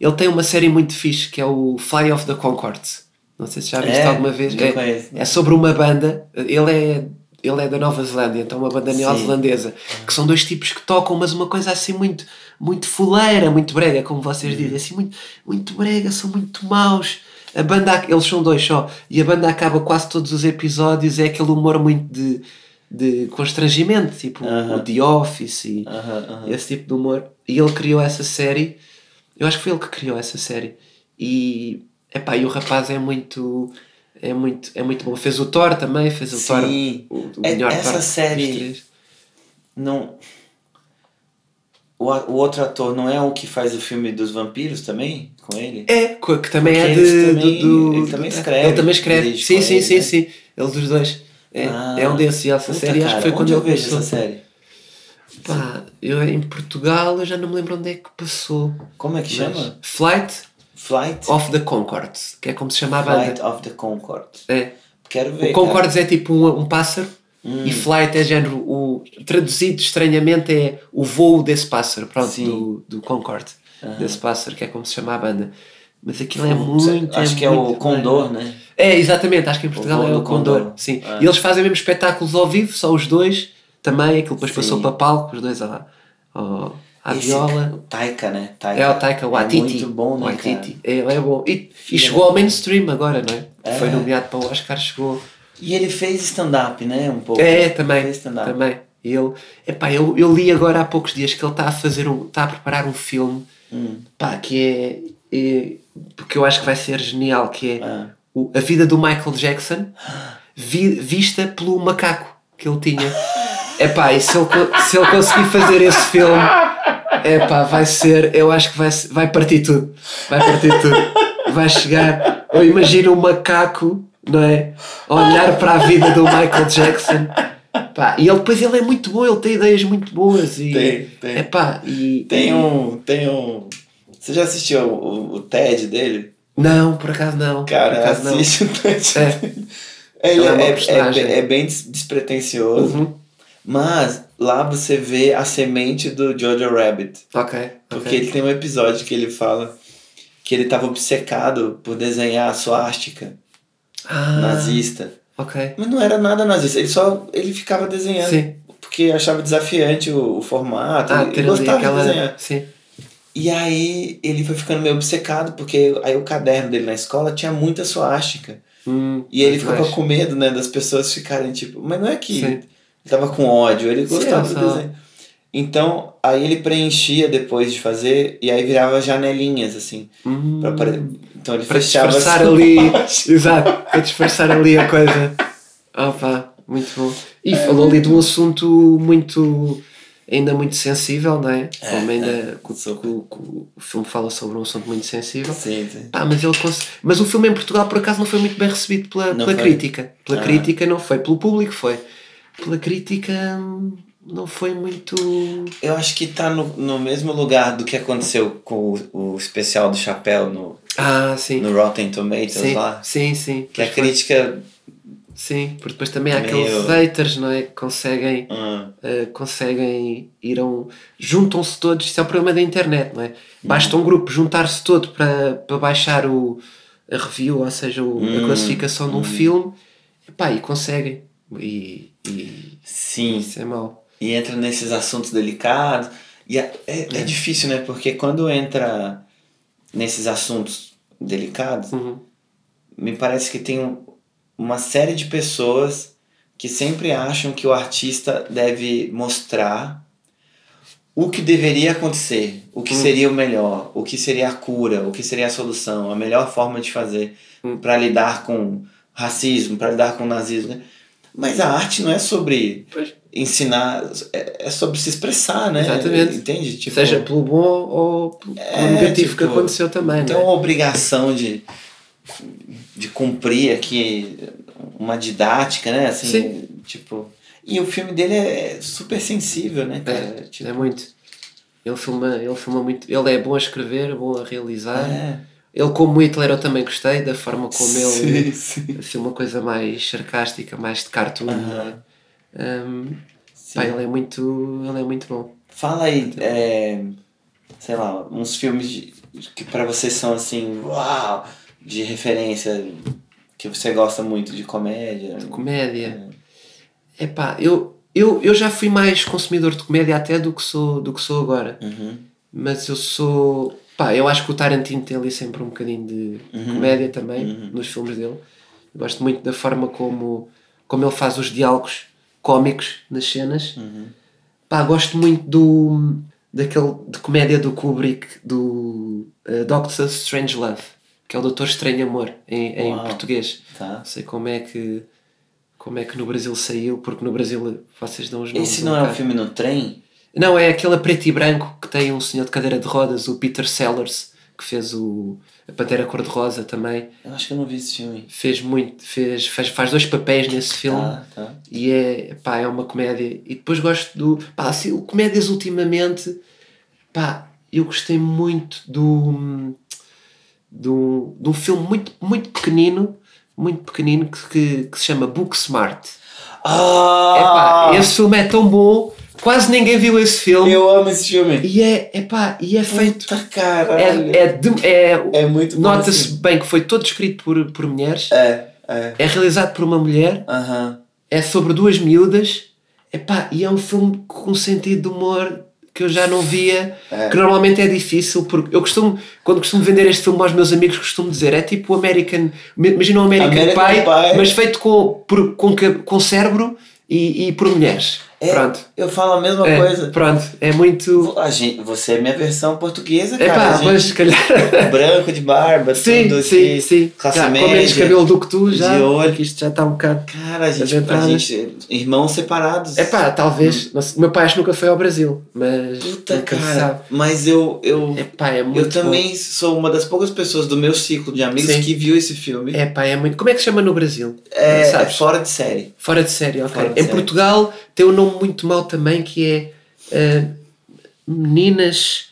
Ele tem uma série muito fixe que é o Fly of the Concords. Não sei se já viste É? alguma vez. É, conheço. é sobre uma banda. Ele é. Ele é da Nova Zelândia, então uma banda neozelandesa, que são dois tipos que tocam, mas uma coisa assim muito, muito fuleira, muito brega, como vocês dizem, assim, muito, muito brega, são muito maus. A banda, eles são dois só, e a banda acaba quase todos os episódios, é aquele humor muito de, de constrangimento, tipo Aham. o The Office e Aham, aham. esse tipo de humor. E ele criou essa série, eu acho que foi ele que criou essa série, e, epá, e o rapaz é muito. É muito, é muito bom. Fez o Thor também, fez o Thor. Sim. O, o É- melhor essa Thor série-. Não. O, o outro ator não é o que faz o filme dos vampiros também? Com ele? É, que também Porque é de, também- do, do- ele também escreve, Ele também escreve. Sim, sim, ele, sim, né? sim. Ele dos dois. É, Ah, é um desses. E essa série acho que cara, foi quando eu vejo essa série. Pá, eu em Portugal eu já não me lembro onde é que passou. Como é que chama? Flight Flight? of the Concords, que é como se chama a banda. Flight of the Concorde. É. Quero ver. O Concords é tipo um, um pássaro Hum. e Flight é género. O, traduzido estranhamente é o voo desse pássaro, pronto, Sim. do, do Concorde, Aham. desse pássaro, que é como se chama a banda. Mas aquilo é muito. Acho que é o muito Condor, bem. né? É, exatamente, acho que em Portugal voo é o do Condor. Condor. Sim. Ah. E eles fazem mesmo espetáculos ao vivo, só os dois, também, aquilo depois Sim. passou para palco, os dois à, à, à viola. O Taika, né? Taika. É o Taika Waititi. É muito bom, né, Waititi. cara? Ele é bom. E, e chegou ao mainstream agora, não é? É. Foi nomeado para o Oscar, chegou. E ele fez stand-up, né? Um pouco. É, também. Também. Ele, epá, eu, eu li agora há poucos dias que ele está a fazer um, está a preparar um filme Hum. pá, que é, é porque eu acho que vai ser genial, que é Ah. o- a vida do Michael Jackson vi- vista pelo macaco que ele tinha. Epá, e se ele, se ele conseguir fazer esse filme, epá, vai ser, eu acho que vai, vai partir tudo. Vai partir tudo. Vai chegar, eu imagino um macaco, não é? A olhar para a vida do Michael Jackson. Pá, e ele depois ele é muito bom, ele tem ideias muito boas e Tem, tem. Epá, e Tem um. Tem um. Você já assistiu o, o TED dele? Não, por acaso não. Cara, não. assiste o TED. É. Ele Ele é é, é, é- é bem des- despretensioso. Uhum. Mas lá você vê a semente do Jojo Rabbit. Ok. Porque ok. ele tem um episódio que ele fala que ele estava obcecado por desenhar a suástica Ah, nazista. Ok. Mas não era nada nazista, ele só ele ficava desenhando. Sim. Porque achava desafiante o, o formato, Ah, ele gostava de aquela. desenhar. Sim. E aí ele foi ficando meio obcecado, porque aí o caderno dele na escola tinha muita suástica. Hum, E ele ficava com medo, né, das pessoas ficarem tipo, mas não é que Sim. Ele tava com ódio, ele Sim, gostava é do desenho. Então, aí ele preenchia depois de fazer, e aí virava janelinhas, assim. Hum, Pra Então ele para fechava disfarçar ali. Exato, para disfarçar ali a coisa. Opa, muito bom. E falou ali de um assunto muito. ainda muito sensível, não é? É, Como ainda. é, o- o- filme fala sobre um assunto muito sensível. Sim, sim. Pá, mas, ele cons- mas o filme em Portugal por acaso não foi muito bem recebido pela, Não pela foi? crítica. Pela Ah. crítica não foi, pelo público foi. Pela crítica hum, não foi muito. Eu acho que tá no, no mesmo lugar do que aconteceu com o, o especial do Chapéu no, Ah, sim. no Rotten Tomatoes sim, lá. sim, sim. Que a foi. crítica. Sim, porque depois também há Meio- aqueles haters, não é? Que conseguem, ah, eh, conseguem ir a um. juntam-se todos, isso é o problema da internet, não é? Basta um grupo juntar-se todo para, para baixar o, a review, ou seja, o- a Hum, classificação de um hum. filme, epá, e conseguem. E, e sim. isso é mau. E entra nesses assuntos delicados. E é, é, é difícil, né? Porque quando entra nesses assuntos delicados, Uhum. me parece que tem um- uma série de pessoas que sempre acham que o artista deve mostrar o que deveria acontecer, o que Hum. seria o melhor, o que seria a cura, o que seria a solução, a melhor forma de fazer Hum. para lidar com racismo, para lidar com nazismo. né? Mas a arte não é sobre Pois. ensinar, é, é sobre se expressar, né? Exatamente. Entende? Tipo, Seja pelo bom ou pelo É, negativo que tipo, aconteceu também, não tem não é? uma obrigação de, de cumprir aqui uma didática, né? Assim, Sim. tipo. E o filme dele é super sensível, né? É, tipo, é muito. Ele filma, ele filma muito. Ele é bom a escrever, bom a realizar. é. Ele, como Hitler, eu também gostei da forma como ele Sim, sim. filma uma coisa mais sarcástica, mais de cartoon. não é? Um, sim. pá, ele é muito, ele é muito bom. Fala aí, é, sei lá, uns filmes de, que pra vocês são assim, uau, de referência, que você gosta muito de comédia. Comédia. É pá, eu, eu, eu já fui mais consumidor de comédia até do que sou, do que sou agora. Uhum. Mas eu sou. Pá, eu acho que o Tarantino tem ali sempre um bocadinho de Uhum. comédia também Uhum. nos filmes dele. Eu gosto muito da forma como, como ele faz os diálogos cómicos nas cenas. Uhum. Pá, gosto muito do daquele de comédia do Kubrick do uh, Doctor Strange Love, que é o Doutor Estranho Amor em, em português. Tá. Não sei como é que como é que no Brasil saiu, porque no Brasil vocês dão os nomes. Esse não é um filme no trem? Não, é aquele a preto e branco que tem um senhor de cadeira de rodas, o Peter Sellers, que fez o a Pantera Cor-de-Rosa também. Eu acho que eu não vi esse filme. Fez muito, fez, faz, faz dois papéis nesse filme. Tá, tá. E é, pá, é uma comédia. E depois gosto do. Pá, assim, o comédias ultimamente. Pá, eu gostei muito do. do de um filme muito, muito pequenino. Muito pequenino que, que, que se chama Book Smart. Ah! Epá, esse filme é tão bom. Quase ninguém viu esse filme. Eu amo esse filme. E é, epá, e é feito. Puta caralho. É, é, de- é, É muito bom Nota-se esse bem que foi todo escrito por, por mulheres. É, é. É realizado por uma mulher. É sobre duas miúdas. Epá, e é um filme com um sentido de humor que eu já não via. É. Que normalmente é difícil. Porque eu costumo, quando costumo vender este filme aos meus amigos, costumo dizer: é tipo o American. Imagina o American, American Pie, Pie. mas feito com, por, com, com cérebro e, e por mulheres. É, Pronto. Eu falo a mesma É, coisa. Pronto. É muito. A gente, você é minha versão portuguesa, cara. A gente- mas se calhar. Branco de barba, Sim, tudo sim, sim. classe Já, média. com menos cabelo do que tu, já. de olho. porque Isto já está um bocado. Cara, a gente, a gente. Irmãos separados. É pá, talvez. O meu pai acho que nunca foi ao Brasil, mas. Puta, cara. sabe. Mas eu. eu É pá, é muito. eu também sou uma das poucas pessoas do meu ciclo de amigos Sim. que viu esse filme. Bom. É pá, é muito. Como é que se chama no Brasil? É, é fora de série. Fora de série, ok. De em série. Portugal tem um nome muito mau também que é. ah, meninas.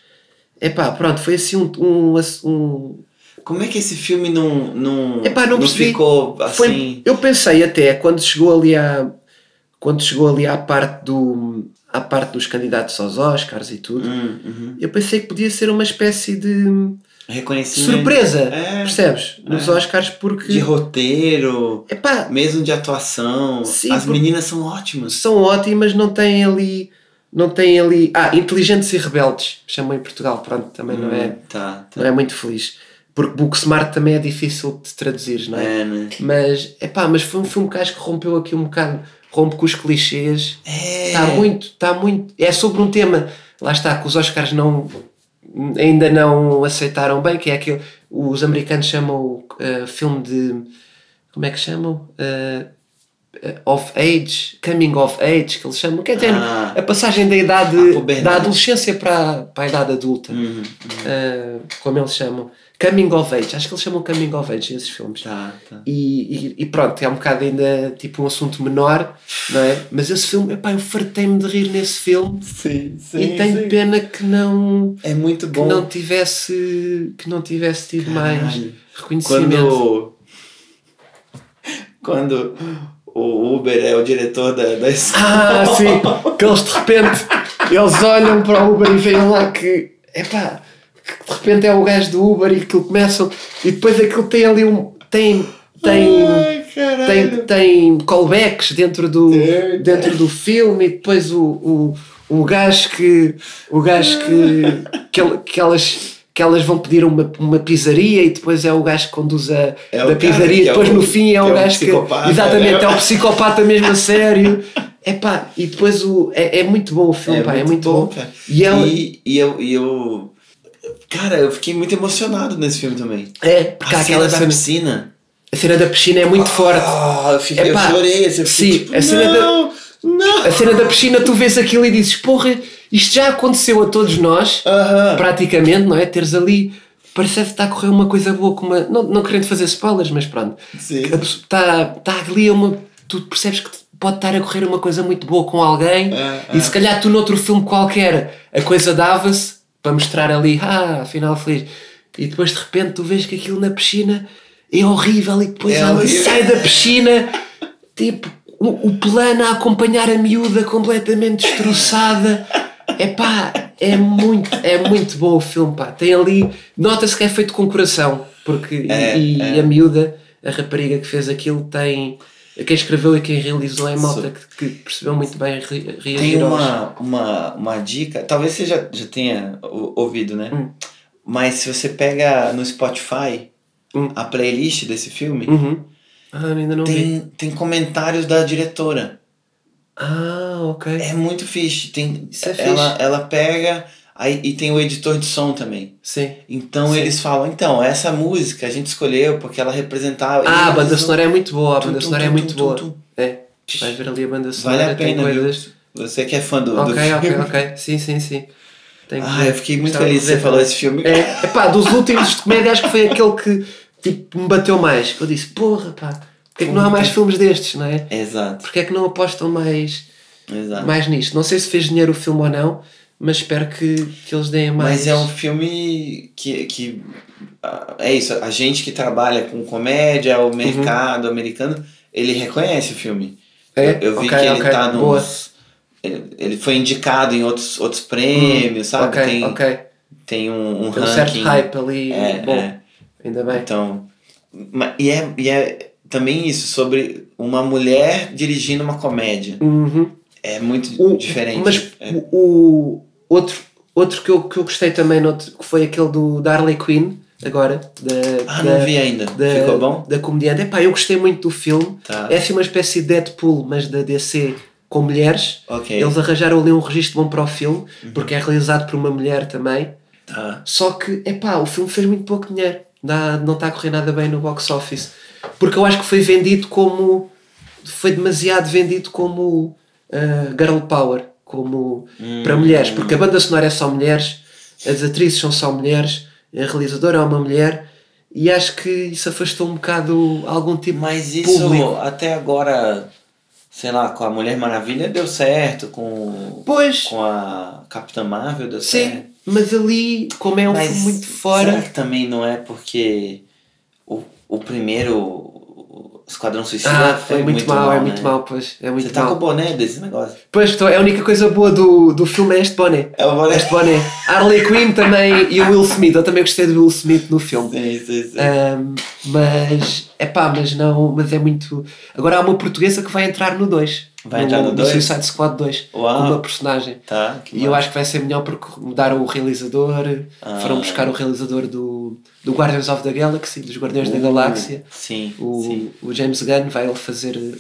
É pá, pronto, foi assim um. um, um Como é que esse filme não. Não, Epá, não percebi. ficou Foi- assim. eu pensei até quando chegou ali a quando chegou ali à parte do à parte dos candidatos aos Oscars e tudo Hum, uhum. eu pensei que podia ser uma espécie de Reconhecimento. surpresa É. percebes nos É. Oscars porque De roteiro, epá, mesmo de atuação. Sim, As meninas são ótimas. são ótimas não têm ali não têm ali ah inteligentes e rebeldes chamam em Portugal pronto também não é Hum, Tá, tá. não é muito feliz porque Book Smart também é difícil de traduzir não é, É, né? mas epá, mas foi um filme que acho que rompeu aqui um bocado rompe com os clichês É. Está muito, está muito. É sobre um tema, lá está, que os Oscars não ainda não aceitaram bem, que é aquele. Os americanos chamam uh, filme de. Como é que chamam? Uh, of age, coming of age, que eles chamam, que é Ah. a passagem da idade puberdade. da adolescência para, para a idade adulta, Uhum, Eh, como eles chamam. Coming of age, acho que eles chamam coming of age esses filmes. Tá, tá. E, e, e pronto, é um bocado ainda tipo um assunto menor, não é? Mas esse filme, epá, eu fartei-me de rir nesse filme Sim, sim. e tenho pena que não, É muito que bom. não tivesse que não tivesse tido mais Caralho. reconhecimento. Quando. Quando o Uber é o diretor da, da escola. Ah, sim, que eles de repente eles olham para o Uber e veem lá que epá, que de repente é o gajo do Uber e que começam e depois aquilo tem ali um tem tem Ai, tem, tem callbacks dentro do, dentro do filme e depois o, o, o gajo que o gajo que, que, que elas que elas vão pedir uma, uma pizzaria e depois é o gajo que conduz a É da pizzaria e é depois o- no fim é o é gajo que exatamente é o psicopata mesmo a sério Epá, e depois o, é, é muito bom o filme, pá, é muito bom. cara. E ela, E, e eu, e eu. Cara, eu fiquei muito emocionado nesse filme também. é, porque A cena aquela da cena, piscina. a cena da piscina é muito forte. Ah, eu, fiquei, Epá, eu chorei. Assim, eu fiquei sim, tipo, a cena da- não, não. A cena da piscina, tu vês aquilo e dizes, porra, isto já aconteceu a todos nós, Aham. praticamente, não é? Teres ali, parece que está a correr uma coisa boa, com uma, não, não querendo fazer spoilers, mas pronto, Sim. está, está ali uma, tu percebes que pode estar a correr uma coisa muito boa com alguém É, e é. se calhar tu noutro filme qualquer a coisa dava-se para mostrar ali, ah, final feliz, e depois de repente tu vês que aquilo na piscina é horrível e depois É ela sai da piscina tipo o, o plano a acompanhar a miúda completamente destroçada Epá, é muito, é muito bom o filme, pá. Tem ali, nota-se que é feito com coração, porque É, e, é. e a miúda, a rapariga que fez aquilo, tem quem escreveu e quem realizou é malta que, que percebeu muito bem re, reagir Tem uma, uma, uma dica, talvez você já, já tenha ou- ouvido, né? Hum. Mas se você pega no Spotify Hum. a playlist desse filme, Uhum. Ah, ainda não vi. tem, tem comentários da diretora. Ah, ok. É muito fixe. Tem, Isso é ela, fixe. ela pega aí, e tem o editor de som também. Sim. Então Sim. eles falam, então, essa música a gente escolheu porque ela representava. Ah, a banda sonora é muito boa, a banda sonora é muito boa. É. Vais ver ali a banda sonora, Vale a pena, coisas. Você que é fã do, do Ok, ok, filme. ok. Sim, sim, sim. Ah, eu fiquei muito feliz que você falou esse filme. É, epá, dos últimos de comédia acho que foi aquele que tipo, me bateu mais. Eu disse, porra, pá, porque é que não há mais filmes destes, não é? Exato, Porque é que não apostam mais, exato. mais nisto? Não sei se fez dinheiro o filme ou não, mas espero que, que eles deem mais. Mas é um filme que, que. ah, É isso, a gente que trabalha com comédia, o mercado americano, ele reconhece o filme. Uhum. É? Eu, eu vi Ok, que ele ok, tá nos. Ele ele foi indicado em outros, outros prêmios, sabe? Ok, tem, ok. tem um, um Tem um ranking. certo hype ali. É, bom, é. ainda bem. Então. E é, e é também isso, sobre uma mulher dirigindo uma comédia. Uhum. É muito O- diferente. Mas É. o outro, outro que, eu, que eu gostei também, noutro, que foi aquele do da Harley Quinn, agora. Da, Ah, da, não vi ainda. da, Ficou bom? Da comediante. Epá, eu gostei muito do filme. Tá. É assim uma espécie de Deadpool, mas da DC com mulheres. Ok. Eles arranjaram ali um registro bom para o filme, Uhum. porque é realizado por uma mulher também. Tá. Só que, epá, o filme fez muito pouco dinheiro. Não está a correr nada bem no box office. Porque eu acho que foi vendido como. Foi demasiado vendido como uh, girl power. Como para mulheres. Porque a banda sonora é só mulheres, as atrizes são só mulheres, a realizadora é uma mulher. E acho que isso afastou um bocado algum tipo Mas isso público. até agora, sei lá, com a Mulher Maravilha deu certo, com, Pois, com a Capitã Marvel deu sim. certo. Mas ali, como é um Mas filme muito será fora. que também não é porque o, o primeiro Esquadrão Suicida Ah, foi é muito, mal, mal, é né? muito mal, pois. É muito Você tá mal. com o boné desse negócio. Pois, então, a única coisa boa do, do filme é este boné. É o boné. Este boné. Harley Quinn também e o Will Smith. Eu também gostei do Will Smith no filme. Sim, sim, sim. Ahm, mas, é pá, mas não, mas é muito. Agora há uma portuguesa que vai entrar no 2. Vai entrar no dois? Suicide Squad 2. Uau. Com uma personagem. Tá, E eu acho que vai ser melhor porque mudaram o realizador. Ah. Foram buscar o realizador do, do Guardians of the Galaxy, dos Guardiões da Uh, Galáxia. Sim, O, sim. o James Gunn vai ele fazer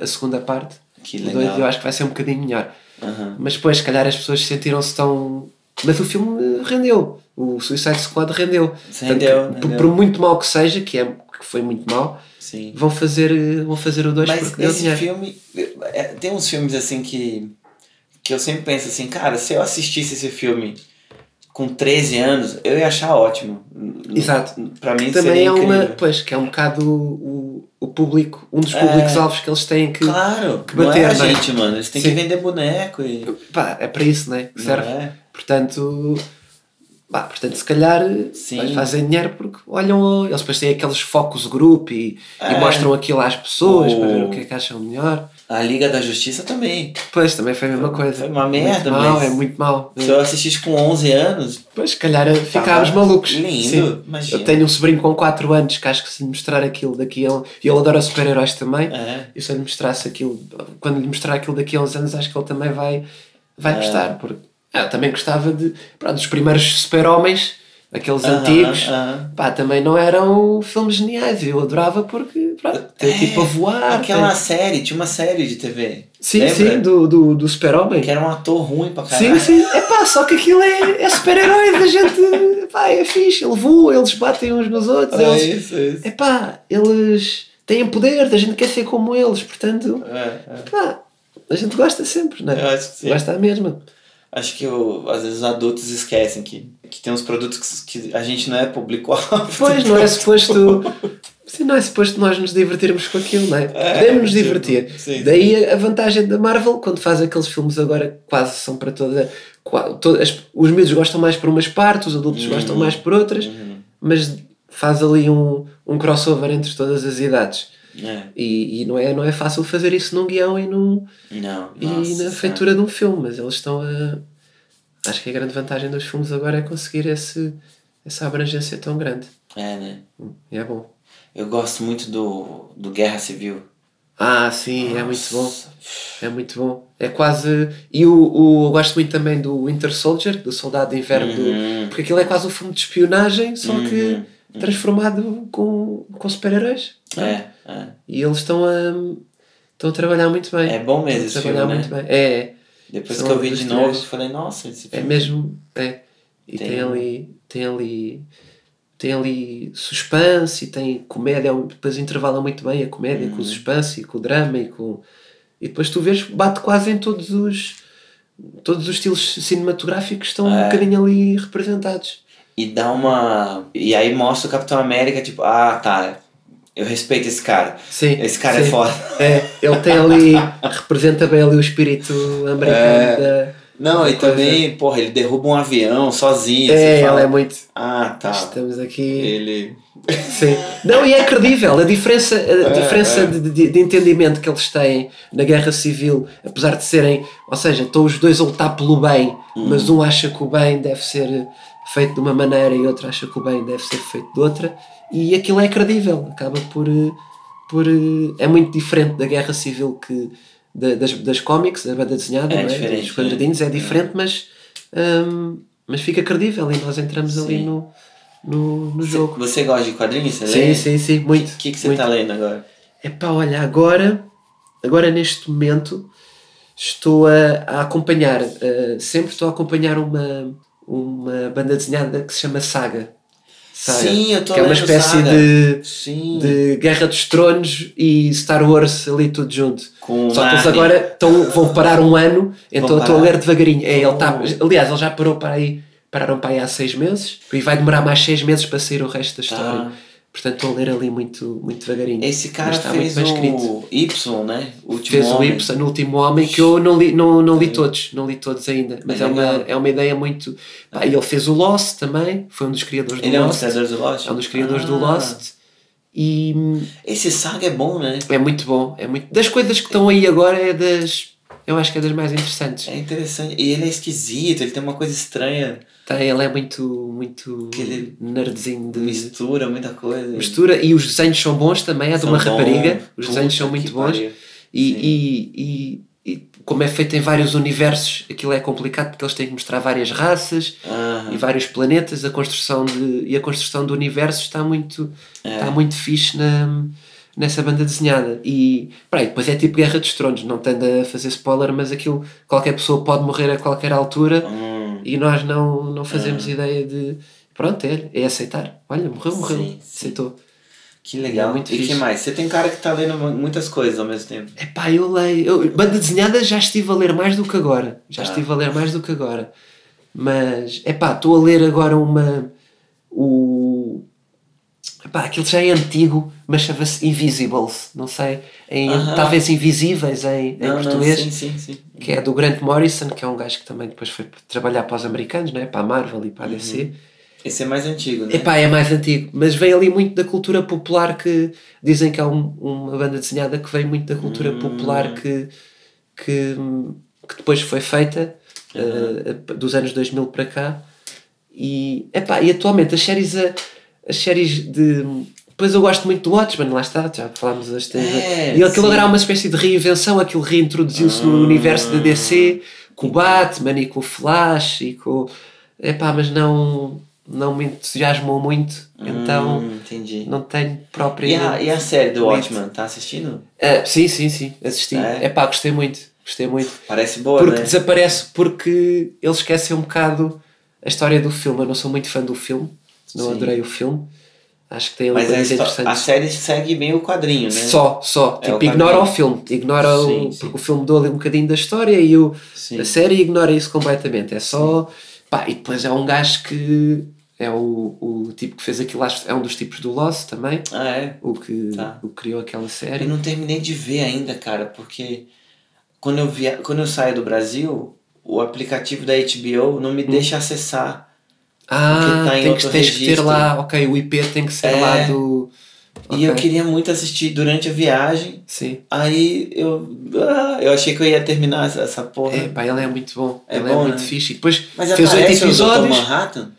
a segunda parte. Que O dois legal. eu acho que vai ser um bocadinho melhor. Aham. Mas depois, se calhar, as pessoas sentiram-se tão. Mas o filme rendeu. O Suicide Squad rendeu. Rendeu, Portanto, por- rendeu. Por, muito mal que seja, que, é, que que foi muito mau, Sim. vão fazer, vão fazer o 2 Mas porque deu esse dinheiro. filme. é, tem uns filmes assim que. que eu sempre penso assim, cara, se eu assistisse esse filme com 13 anos, eu ia achar ótimo. Exato. Pra mim Também seria é uma, incrível. pois, que é um bocado o, o público, um dos É. públicos-alvos que eles têm que. Claro, que não é a bater, não é? gente, mano. Eles têm Sim. que vender boneco e. Pá, é para isso, né? Que serve. é? Portanto, pá, portanto, se calhar Sim. eles fazem dinheiro porque olham, eles depois têm aqueles focus group e, e É. mostram aquilo às pessoas O- para ver o que é que acham melhor. A Liga da Justiça também. Pois, também foi a mesma coisa. foi uma merda, muito mal, mas- É muito mal. Se eu assistisse com 11 anos, Pois, se calhar ficávamos Tava malucos. lindo, Sim. Eu tenho um sobrinho com 4 anos que acho que se lhe mostrar aquilo daqui a. E ele adora super-heróis também. é. E se eu lhe mostrasse aquilo... Quando lhe mostrar aquilo daqui a uns anos, acho que ele também vai, vai É. gostar. Porque eu também gostava de... Pronto, os primeiros super-homens, aqueles Aham, antigos... aham. Pá, também não eram filmes geniais. Eu adorava porque, pronto, tem É, tipo a voar. Aquela tem- série, tinha uma série de TV. Sim, Lembra? sim, do, do, do super-homem. Que era um ator ruim pra Sim, caralho. sim. É pá, só que aquilo é, é super-herói da gente. Pá, é fixe. Ele voa, eles batem uns nos outros. É eles, isso, é isso. é pá, eles têm poder, a gente quer ser como eles. Portanto, É, é. pá, a gente gosta sempre, não Eu acho que sim. Gosta mesmo. Acho que o- às vezes os adultos esquecem que, que tem uns produtos que, que a gente não é público-alvo. Pois, não é suposto. Sim, não é suposto nós nos divertirmos com aquilo, não é? É, Podemos nos sim, divertir. sim, sim. Daí a vantagem da Marvel, quando faz aqueles filmes agora, quase são para toda. todas- os miúdos gostam mais por umas partes, os adultos gostam mais por outras, Uhum. mas faz ali um, um crossover entre todas as idades. É. E, e não, é, não é fácil fazer isso num guião e, num, Não. e nossa, na feitura de um filme, mas eles estão a. Acho que a grande vantagem dos filmes agora é conseguir esse, essa abrangência tão grande. É, né? E é bom. Eu gosto muito do, do Guerra Civil. Ah, sim, é muito bom. Nossa. É muito bom. É quase. E o, o, eu gosto muito também do Winter Soldier, do Soldado de Inverno, do- Uhum. porque aquilo é quase um filme de espionagem, só que Uhum. Transformado com, com super-heróis. É, é. E eles estão a, estão a trabalhar muito bem. É bom mesmo esse trabalhar filme, né? muito bem. É, Depois São que eu vi de novo, falei, nossa, esse é filme. mesmo. É. E tem, Tem- ali. Tem ali. Tem ali suspense e tem comédia, depois intervala muito bem a comédia Uhum. com o suspense e com o drama e com. E depois tu vês, bate quase em todos os. Todos os estilos cinematográficos estão um É. bocadinho ali representados. E dá uma. E aí mostra o Capitão América, tipo, ah, tá. Eu respeito esse cara. Sim, Esse cara é sim. foda. É, ele tem ali, representa bem ali o espírito americano É. da. Não, e Coisa. também, porra, ele derruba um avião sozinho. É, fala, é muito. Ah, tá. Estamos aqui. Ele. Sim. Não, e é credível. A diferença, a diferença é. De, de- de entendimento que eles têm na guerra civil, apesar de serem. Ou seja, estão os dois a lutar pelo bem, Hum. mas um acha que o bem deve ser feito de uma maneira e outro acha que o bem deve ser feito de outra. E aquilo é credível. Acaba por. eh, por eh, é muito diferente da guerra civil que. da- das, das cómics, da banda desenhada, É não diferente, dos quadradinhos, é diferente, mas. hum, mas fica credível e nós entramos ali Sim. no, no, no jogo. Você gosta de quadrinhos? Você Sim, lê? sim, sim, muito. O que, que você muito. tá lendo agora? Epá, olha, agora, agora neste momento estou a, a acompanhar, eh, sempre estou a acompanhar uma, uma banda desenhada que se chama Saga. Saga Sim, eu Que é uma espécie de, Sim. de Guerra dos Tronos e Star Wars ali tudo junto. Com Só que eles agora estão, vão parar um ano, então estou a ler devagarinho. É, ele tá, Oh. aliás, ele já parou para aí, pararam para aí há seis meses e vai demorar mais seis meses para sair o resto da história. Tá. Portanto, estou a ler ali muito, muito devagarinho. Esse cara Mas está fez muito bem escrito. o Y, né? O último Fez o Homem. Y no último homem que eu não li, não, não li todos, não li todos ainda, mas É é, uma, é uma ideia muito. Pá, e ele fez o Lost também, foi um dos criadores do Ele é um Lost. dos criadores do Lost? é um dos criadores do Ah. Lost e hum, Esse saga é bom, né? é muito bom. É muito, das coisas que estão aí agora é das. Eu acho que é das mais interessantes. É interessante. E ele é esquisito, ele tem uma coisa estranha. Tá, ele é muito, muito Que ele- nerdzinho de Mistura muita coisa. mistura e os desenhos são bons também, é de uma rapariga. Os Puta desenhos são muito bons. E, e, e, e como é feito em vários universos, aquilo é complicado porque eles têm que mostrar várias raças Ah, e vários planetas. A construção de, e a construção do universo está muito, É. está muito fixe na, nessa banda desenhada. E peraí, depois é tipo Guerra dos Tronos, não tendo a fazer spoiler, mas aquilo qualquer pessoa pode morrer a qualquer altura hum, e nós não, não fazemos ideia de. Pronto, é, é aceitar. Olha, morreu, morreu. Sim, sim. Aceitou. Que legal. É muito e que mais? Você tem cara que tá lendo mu- muitas coisas ao mesmo tempo. Epá, eu leio. eu- banda desenhada já estive a ler mais do que agora. Já Ah. estive a ler mais do que agora. Mas, epá, estou a ler agora uma. O. Epá, aquilo já é antigo, mas chama-se Invisibles. Não sei. Em, Aham. Talvez Invisíveis em, em Não, não, português. sim, sim, sim. que é do Grant Morrison, que é um gajo que também depois foi trabalhar para os americanos, não é? para a Marvel e para a Uhum. DC. Esse é mais antigo, né? Epá, é mais antigo, mas vem ali muito da cultura popular que dizem que é um- uma banda desenhada que vem muito da cultura Hum. popular que, que, que depois foi feita eh, dos anos 2000 para cá e, epá, e atualmente as séries a- as séries de depois eu gosto muito do Watchmen, lá está, já falámos das É, e aquilo sim. há uma espécie de reinvenção, aquilo reintroduziu-se Ah. no universo da DC com o Batman e com o Flash e com epá, mas não não me entusiasmou muito então Hum, entendi. não tenho E propriamente a, e a série do. Watchmen, tá assistindo? Ah, sim, sim, sim, assisti. É? É pá, gostei muito, gostei muito. Parece boa, Porque né? desaparece porque eles esquecem um bocado a história do filme. Eu não sou muito fã do filme, não Sim. adorei o filme. Acho que tem ali a, coisas histó- a interessantes. série segue bem o quadrinho, né? Só, só. É o tipo, ignora o filme. Ignora Sim, o. sim. Porque o filme deu ali um bocadinho da história e o, Sim. a série ignora isso completamente. É só. Pá, e depois é um gajo que. É o, o tipo que fez aquilo, é um dos tipos do Lost também. Ah, é? O que, Tá. o que criou aquela série. Eu não terminei de ver ainda, cara, porque quando eu, via, quando eu saio do Brasil, o aplicativo da HBO não me deixa acessar. Ah, tá em tem que, tens que ter lá, ok, o IP tem que ser É. lá do. E eu queria muito assistir durante a viagem. Sim. Aí eu. ah, eu achei que eu ia terminar essa, essa porra. É pá, ele é muito bom. É ele bom, é muito né? fixe. E depois Mas fez oito aparece episódios. Manhattan?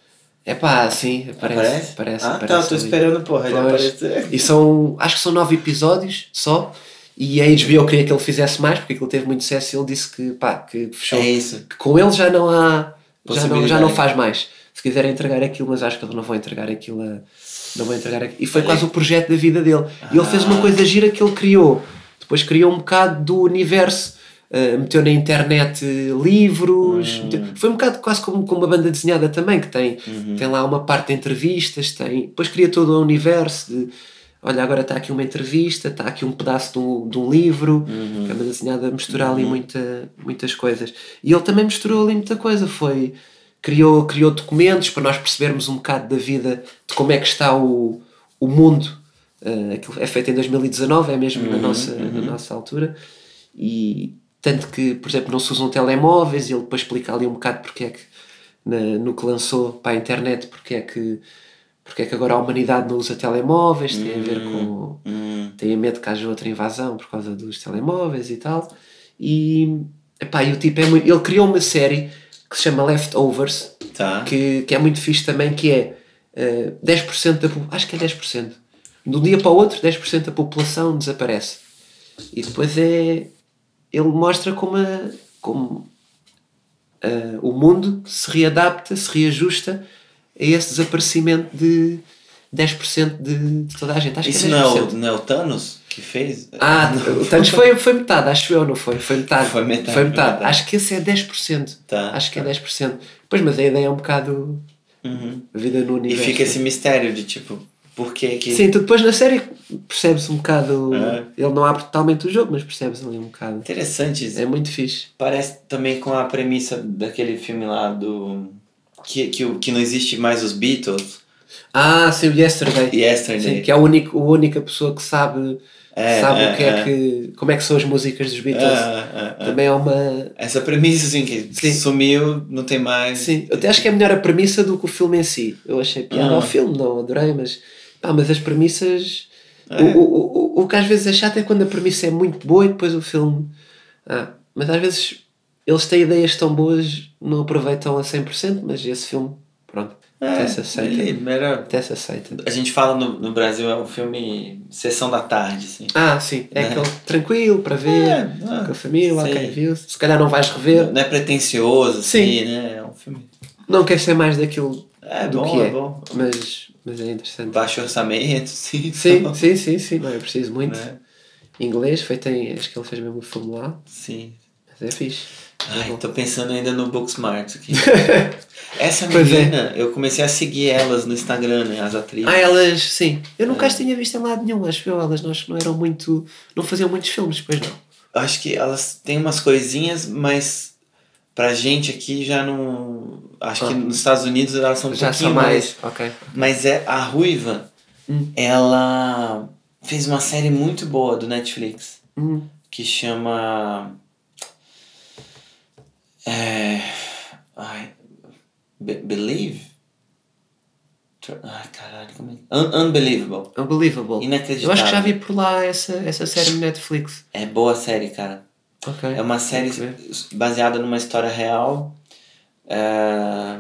É pá, sim, aparece. Aparece? Aparece, ah, aparece tá, eu tô ali. esperando, porra, ele Pois. aparecer. E são, acho que são nove episódios só. E a HBO queria que ele fizesse mais, porque aquilo teve muito sucesso e ele disse que, pá, que fechou. É isso. Que com ele já não há. Já não, já não faz mais. Se quiserem entregar aquilo, mas acho que eles não vão entregar aquilo a. Não vão entregar aquilo. E foi Olha. quase o projeto da vida dele. E ele fez uma Ah. coisa gira que ele criou. Depois criou um bocado do universo. uh, meteu na internet uh, livros. Hum. meteu- Foi um bocado quase como, como uma banda desenhada também, que tem, Uhum. tem lá uma parte de entrevistas. Tem, depois cria todo o universo de. Olha, agora está aqui uma entrevista, está aqui um pedaço de um, de um livro, Uhum. que é uma desenhada a misturar ali muita, muitas coisas. E ele também misturou ali muita coisa. Foi, criou, criou documentos para nós percebermos um bocado da vida, de como é que está o, o mundo. Uh, aquilo é feito em 2019, é mesmo na, Uhum, nossa, na uhum. nossa altura. E tanto que, por exemplo, não se usam telemóveis, e ele depois explica ali um bocado porque é que, na- no que lançou para a internet, porque é que, porque é que agora a humanidade não usa telemóveis, tem a ver com Hum, têm medo que haja outra invasão por causa dos telemóveis e tal. E, epá, e o tipo é muito. Ele criou uma série que se chama Leftovers, tá. que, que é muito fixe também, que é eh, 10% da acho que é 10%. De um dia para o outro, 10% da população desaparece. E depois é. Ele mostra como, a- como eh, o mundo se readapta, se reajusta a esse desaparecimento de 10% de, de toda a gente. Acho Isso que é 10%. não é, o, não é o Thanos que fez? Ah, Não. o Thanos foi, foi metade, acho eu, não foi? Foi metade. Foi metade, Foi metade. metade. Acho que esse é 10%. Tá, acho que tá. é 10%. Pois, mas a ideia é um bocado Uhum. a vida no E universo. fica esse mistério de tipo, por que que. Sim, tu depois na série percebes um bocado. É. Ele não abre totalmente o jogo, mas percebes ali um bocado. Interessante isso. É muito fixe. Parece também com a premissa daquele filme lá do. Que, que, que não existe mais os Beatles. Ah, sim, o Yesterday. Yesterday. Sim, que é a única, a única pessoa que sabe, É, sabe é, o que é, é. que. como é que são as músicas dos Beatles. Ah, ah, ah. Também é uma. Essa premissa, assim, que Sim. sumiu, não tem mais. Sim, eu até acho que é melhor a premissa do que o filme em si. Eu achei piada Ah. ao filme, não adorei, mas, pá, mas as premissas. É. O, o, o, o que às vezes é chato é quando a premissa é muito boa e depois o filme. Ah, mas às vezes eles têm ideias tão boas, não aproveitam a 100%, mas esse filme, pronto, até se aceita. ele era- Até se aceita. A gente fala no, no Brasil, é um filme Sessão da Tarde, assim. Ah, sim, é Né? aquele tranquilo para ver, É, ah, com a família, ok, viu Se calhar não vais rever, Não é pretencioso, Sim. assim, né? É um filme. não quer ser mais daquilo É do bom, que é, é bom. Mas, mas é interessante. Baixo orçamento, sim. Sim, então, sim, sim, sim, não é preciso muito. né? Inglês, feito em. Acho que ele fez mesmo o filme lá, Sim. mas é fixe. Ai, tô pensando ainda no Booksmart aqui. Essa Pois é. menina, eu comecei a seguir elas no Instagram, né? As atrizes. Ah, elas, sim. Eu nunca É. as tinha visto em lado nenhum, acho eu. Elas acho que não eram muito. Não faziam muitos filmes, depois não. Acho que elas têm umas coisinhas, mas pra gente aqui já não. Acho que Ah. nos Estados Unidos elas são um Já pouquinho são mais. Ok. Mas é a Ruiva, Hum. ela fez uma série muito boa do Netflix Hum. que chama. É. Ai. Be- Believe? Ai, caralho, como é? Un- Unbelievable. Unbelievable. Inacreditável. Eu acho que já vi por lá essa, essa série no Netflix. É boa série, cara. Ok. É uma série que baseada numa história real. é,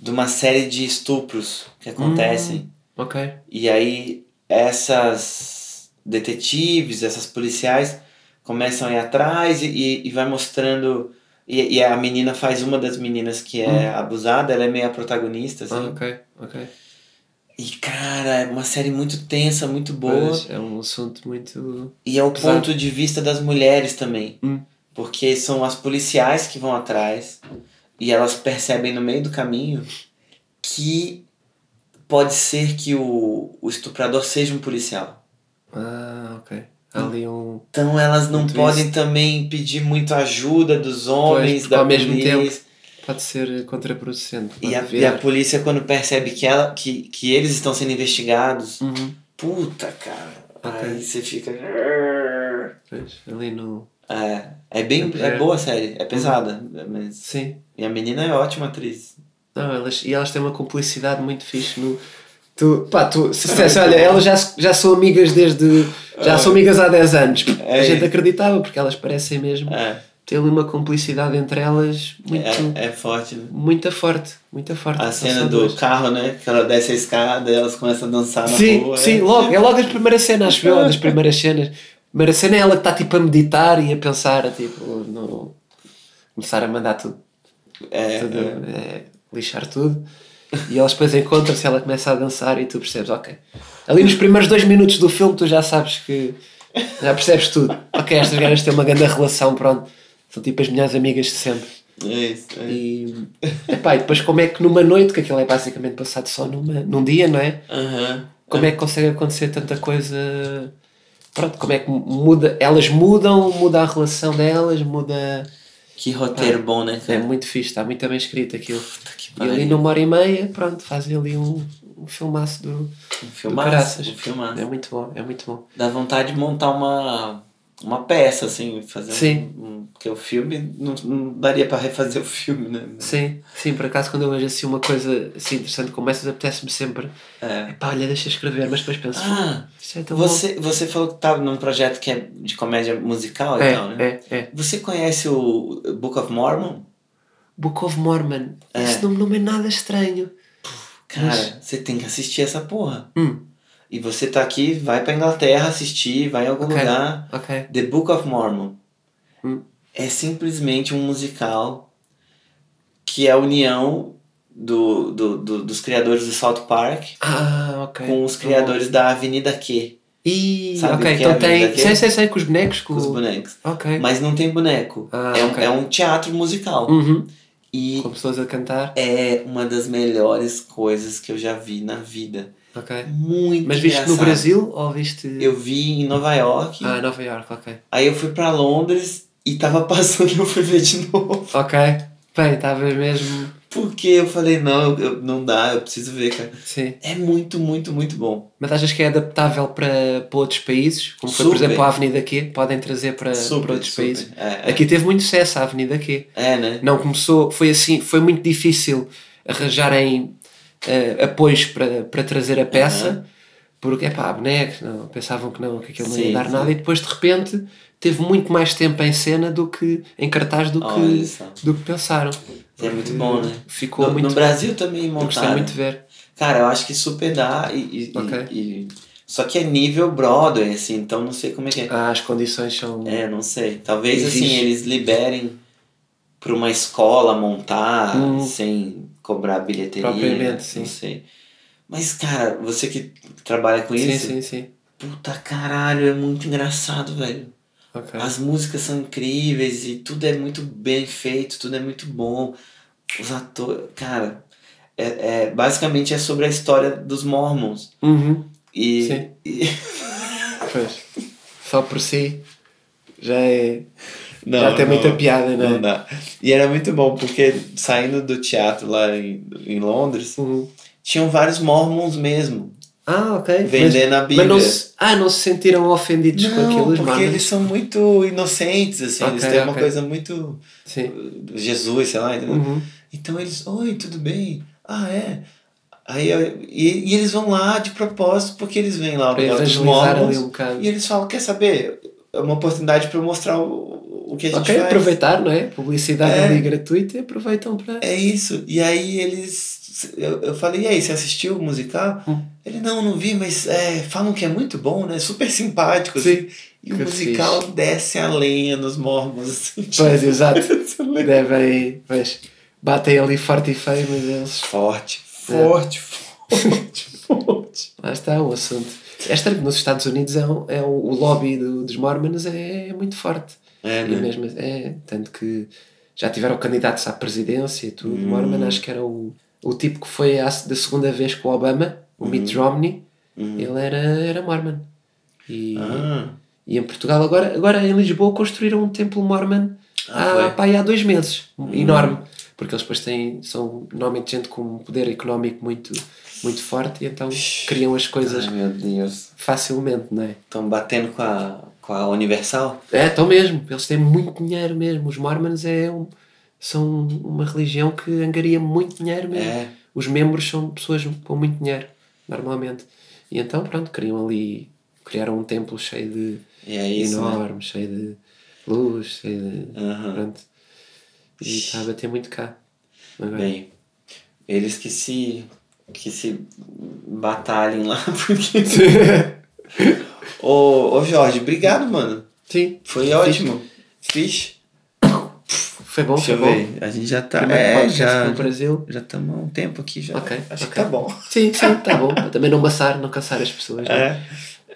de uma série de estupros que acontecem. Ok. E aí essas detetives, essas policiais começam a ir atrás e, e vai mostrando. E, e a menina faz uma das meninas que é abusada, ela é meio a protagonista, assim. Ah, ok. Ok. E cara, é uma série muito tensa, muito boa. Pois, é um assunto muito. E é o Pesado. ponto de vista das mulheres também. Hum. Porque são as policiais que vão atrás e elas percebem no meio do caminho que pode ser que o, o estuprador seja um policial. Ah, ok. Há ali um. Então elas não Um twist. podem também pedir muito ajuda dos homens, porque da ao mesmo polícia. Pode ser contraproducente. E a, pode e a polícia, quando percebe que, ela, que, que eles estão sendo investigados, Uhum. puta, cara. Ok. Aí você fica. Pois, ali no. É, é bem. É. É boa a série, é pesada. Mas. Sim. E a menina é ótima atriz. Não, elas, e elas têm uma cumplicidade muito fixe no. Tu, pá, tu, se dissesse, olha, elas já, já são amigas desde. Já são amigas há 10 anos. É a gente acreditava, porque elas parecem mesmo É, ter ali uma cumplicidade entre elas muito. é, é forte, né? Muito forte, muito forte. A Não cena do carro, né? Que ela desce a escada e elas começam a dançar na Sim, rua. sim, é. logo, é logo a primeira cena, acho eu, das primeiras cenas. A primeira cena é ela que está tipo a meditar e a pensar, tipo, no, começar a mandar tudo, É, tudo é. é, lixar tudo. E elas depois encontram-se, ela começa a dançar e tu percebes, ok. Ali nos primeiros dois minutos do filme tu já sabes que. Já percebes tudo. Ok, estas gajas têm uma grande relação, pronto. São tipo as melhores amigas de sempre. É isso. é. E, epá, e depois como é que numa noite, que aquilo é basicamente passado só numa, num dia, não é? Aham. Como é que consegue acontecer tanta coisa? Pronto, como é que muda? Elas mudam, muda a relação delas, muda. Que roteiro bom, né, É muito fixe, está muito bem escrito aquilo. E ali numa hora e meia, pronto, fazem ali um, um filmaço do, Um do filmaço, caraças. um filmaço. É muito bom, é muito bom. Dá vontade de montar uma, uma peça, assim, fazer Sim. um, um- Porque o filme não, não daria pra refazer o filme, né? Sim, sim, por acaso quando eu vejo assim uma coisa assim interessante como essas, apetece-me sempre. É. Pá, olha, deixa eu escrever, mas depois penso, Ah, isto é tão você, você falou que tava num projeto que é de comédia musical bom. e É, tal, né? é, é. Você conhece o Book of Mormon? Book of Mormon. É. Esse nome não é nada estranho. Cara, Mas- você tem que assistir essa porra. Hum, E você tá aqui, vai pra Inglaterra assistir, vai em algum Ok. lugar. ok. The Book of Mormon. Hum. É simplesmente um musical que é a união do, do, do- dos criadores do South Park Ah, ok. com os Tá criadores da Avenida Q, E, Sabe ok, é então a tem. Sei, sei, sei, com os bonecos. Com... com os bonecos. Ok. Mas não tem boneco. Ah, é, um, é um teatro musical. Uhum. E Com pessoas a cantar. é uma das melhores coisas que eu já vi na vida. Ok. Muito Mas viste no engraçado. Brasil ou viste. Eu vi em Nova York. Ah, Nova York, ok. Aí eu fui pra Londres e tava passando eu fui ver de novo. Ok. Bem, estava mesmo. Porque eu falei, não, eu- não dá, eu preciso ver, cara. Sim. É muito, muito, muito bom. Mas achas que é adaptável para, para outros países? Como foi, por Super. exemplo, a Avenida Q? Podem trazer para, super, para outros super. países? É, é. Aqui teve muito sucesso a Avenida Q. É, né? Não começou, foi assim, foi muito difícil arranjarem eh, apoios para, para trazer a peça, porque é pá, bonecos, não, pensavam que não, que aquilo não ia Sim, dar sim. nada, e depois de repente teve muito mais tempo em cena do que em cartaz do que, do que pensaram. É muito bom, né? Ficou no, muito. no Brasil também eu gostei montaram. muito de ver. Cara, eu acho que super dá e, e- Ok. e- Só que é nível Broadway, assim, então não sei como é que é. Ah, as condições são. É, não sei. Talvez Exige. assim eles liberem para uma escola montar Hum. sem cobrar bilheteria. Propriamente, sim. Não sei. Mas, cara, você que trabalha com sim, isso, sim, sim. puta caralho, é muito engraçado, velho. Ok. As músicas são incríveis e tudo é muito bem feito, tudo é muito bom. Os atores. Cara, é, é- basicamente é sobre a história dos Mormons. Uhum. E. Sim. e- Pois. Só por si já é. Não, já tem não, muita piada, né? Não dá. E era muito bom, porque saindo do teatro lá em, em Londres, Uhum. tinham vários Mormons mesmo. Ah, ok. Vendendo a Bíblia. Mas não ah, não se sentiram ofendidos com aquilo, os porque eles são muito inocentes, assim. eles Ok, têm uma ok. coisa muito. Sim. Jesus, sei lá? Uhum. Então eles, oi, tudo bem? Ah, é? Aí, e, e eles vão lá de propósito, porque eles vêm lá Para ali Mormons, um e eles falam, quer saber? É uma oportunidade para eu mostrar o, o que a gente Ok, faz. aproveitar, não é? Publicidade É. ali gratuita e aproveitam para. É isso. E aí eles. Eu, eu falei, e aí, você assistiu o musical? Hum. Ele, não, não vi, mas é, falam que é muito bom, né? Super simpático. assim. E o que musical desce a lenha nos mormons. Assim, Pois, exato. Devem. Pois, batem ali forte e feio, mas eles. Forte, forte, forte, forte. Lá está o assunto. É estranho nos Estados Unidos é, um, é um- o lobby do- dos Mormons é, muito forte. É, E né? mesmo, é, tanto que já tiveram candidatos à presidência e tudo. Hum. Mormon acho que era o, o tipo que foi a, da segunda vez com o Obama, o Mitt Romney, ele era, era Mormon. E, Hum. Ah, e em Portugal, agora, agora em Lisboa, construíram um templo Mormon Ah, há, pá, há dois meses. Enorme. Porque eles depois têm, são normalmente gente com um poder económico muito, muito forte e então criam as coisas ai, facilmente, não é? Estão batendo com a, com a Universal? É, estão mesmo. Eles têm muito dinheiro mesmo. Os Mormons é um- são uma religião que angaria muito dinheiro mesmo. É. Os membros são pessoas com muito dinheiro, normalmente. E então, pronto, criam ali, criaram um templo cheio de é isso, né? enorme, cheio de luz, cheio de. Aham. Pronto. E está a bater muito cá. Agora. Bem, eles que se que se batalhem lá, porque... ô, ô Jorge, obrigado, mano. Sim, Foi ótimo. Fish. foi bom, Deixa foi bom. ver. A gente já tá. Primeiro É, já. no Brasil. Já estamos há um tempo aqui já. Ok, Acho ok. que tá bom. Sim, sim, tá bom. Para também não maçar, não cansar as pessoas. né? É.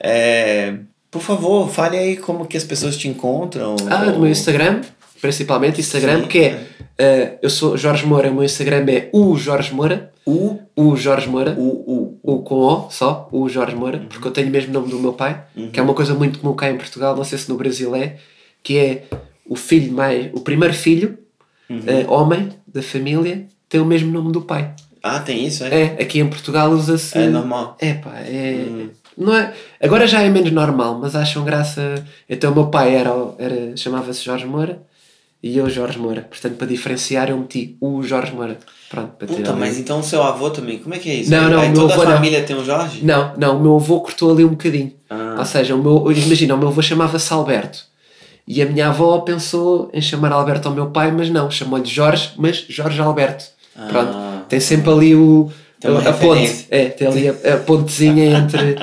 É, Por favor, fale aí como que as pessoas te encontram. Ah, no meu Instagram, principalmente Instagram, Sim, que é. eh, eu sou Jorge Moura, o meu Instagram é o Jorge Moura. O, O Jorge Moura. o, o. O com O só, o Jorge Moura, Uhum. porque eu tenho o mesmo nome do meu pai, que é uma coisa muito comum cá em Portugal, não sei se no Brasil é, que é o filho mais. O primeiro filho, Uhum. eh, homem da família, tem o mesmo nome do pai. Ah, tem isso, é? É, aqui em Portugal usa-se. É normal. É pá, é. Hum. Não é. Agora já é menos normal, mas acham graça. Então o meu pai era, era, chamava-se Jorge Moura e eu Jorge Moura. Portanto, para diferenciar, eu meti o Jorge Moura. Pronto, para Puta, ali- mas então o seu avô também, como é que é isso? Não, não, Aí toda a avô não. família tem um Jorge? Não, não, o meu avô cortou ali um bocadinho. Ah. Ou seja, o meu, imagina, o meu avô chamava-se Alberto. E a minha avó pensou em chamar Alberto ao meu pai, mas não, chamou-lhe Jorge, mas Jorge Alberto. Ah. Pronto, tem sempre ali o, a, a ponte. referência. É, tem ali a, a pontezinha entre.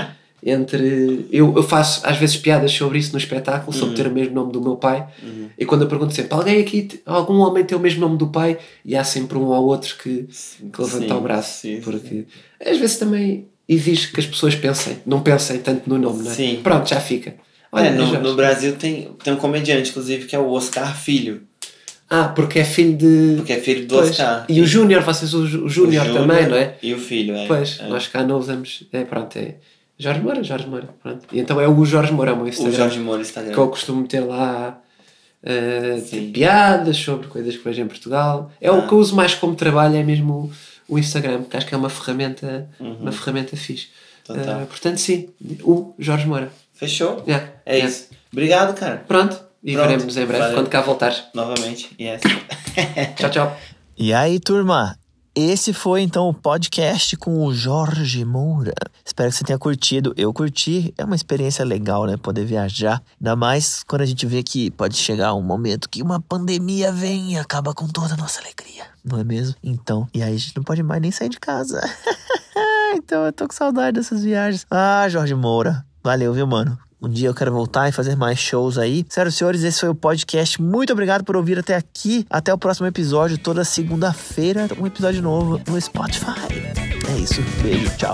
Entre eu, eu faço às vezes piadas sobre isso no espetáculo, Uhum. sobre ter o mesmo nome do meu pai. E quando eu pergunto sempre, alguém aqui, algum homem tem o mesmo nome do pai? E há sempre um ou outro que, que levanta Sim, o braço. sim, sim. porque às vezes também exige que as pessoas pensem, não pensem tanto no nome, não é? Sim. Pronto, já fica. É, no, no Brasil tem, tem um comediante, inclusive, que é o Oscar Filho. Ah, porque é filho de. Porque é filho do Pois. Oscar. E o Júnior, vocês o o Júnior também, não é? E o filho, é. Pois, é. nós cá não usamos. É, pronto, é. Jorge Moura, Jorge Moura. Pronto. E então é o Jorge Moura, o meu O Instagram. Jorge Moura Instagram. que eu costumo ter lá uh, piadas sobre coisas que vejo em Portugal. É Ah. o que eu uso mais como trabalho, é mesmo o, o Instagram, porque acho que é uma ferramenta, Uhum. uma ferramenta fixe. Total. Uh, portanto, sim, o Jorge Moura. Fechou? Yeah, É yeah. isso. Obrigado, cara. Pronto, e Pronto, veremos em breve, valeu. quando cá voltares. Novamente. Yes. Tchau, tchau. E aí, turma? Esse foi então o podcast com o Jorge Moura. Espero que você tenha curtido. Eu curti, é uma experiência legal, né? Poder viajar. Ainda mais quando a gente vê que pode chegar um momento que uma pandemia vem e acaba com toda a nossa alegria, não é mesmo? Então, e aí a gente não pode mais nem sair de casa. então eu tô com saudade dessas viagens. Ah, Jorge Moura. Valeu, viu, mano? Um dia eu quero voltar e fazer mais shows aí. Sério, senhores, esse foi o podcast. Muito obrigado por ouvir até aqui. Até o próximo episódio, toda segunda-feira, um episódio novo no Spotify. É isso. Beijo, tchau.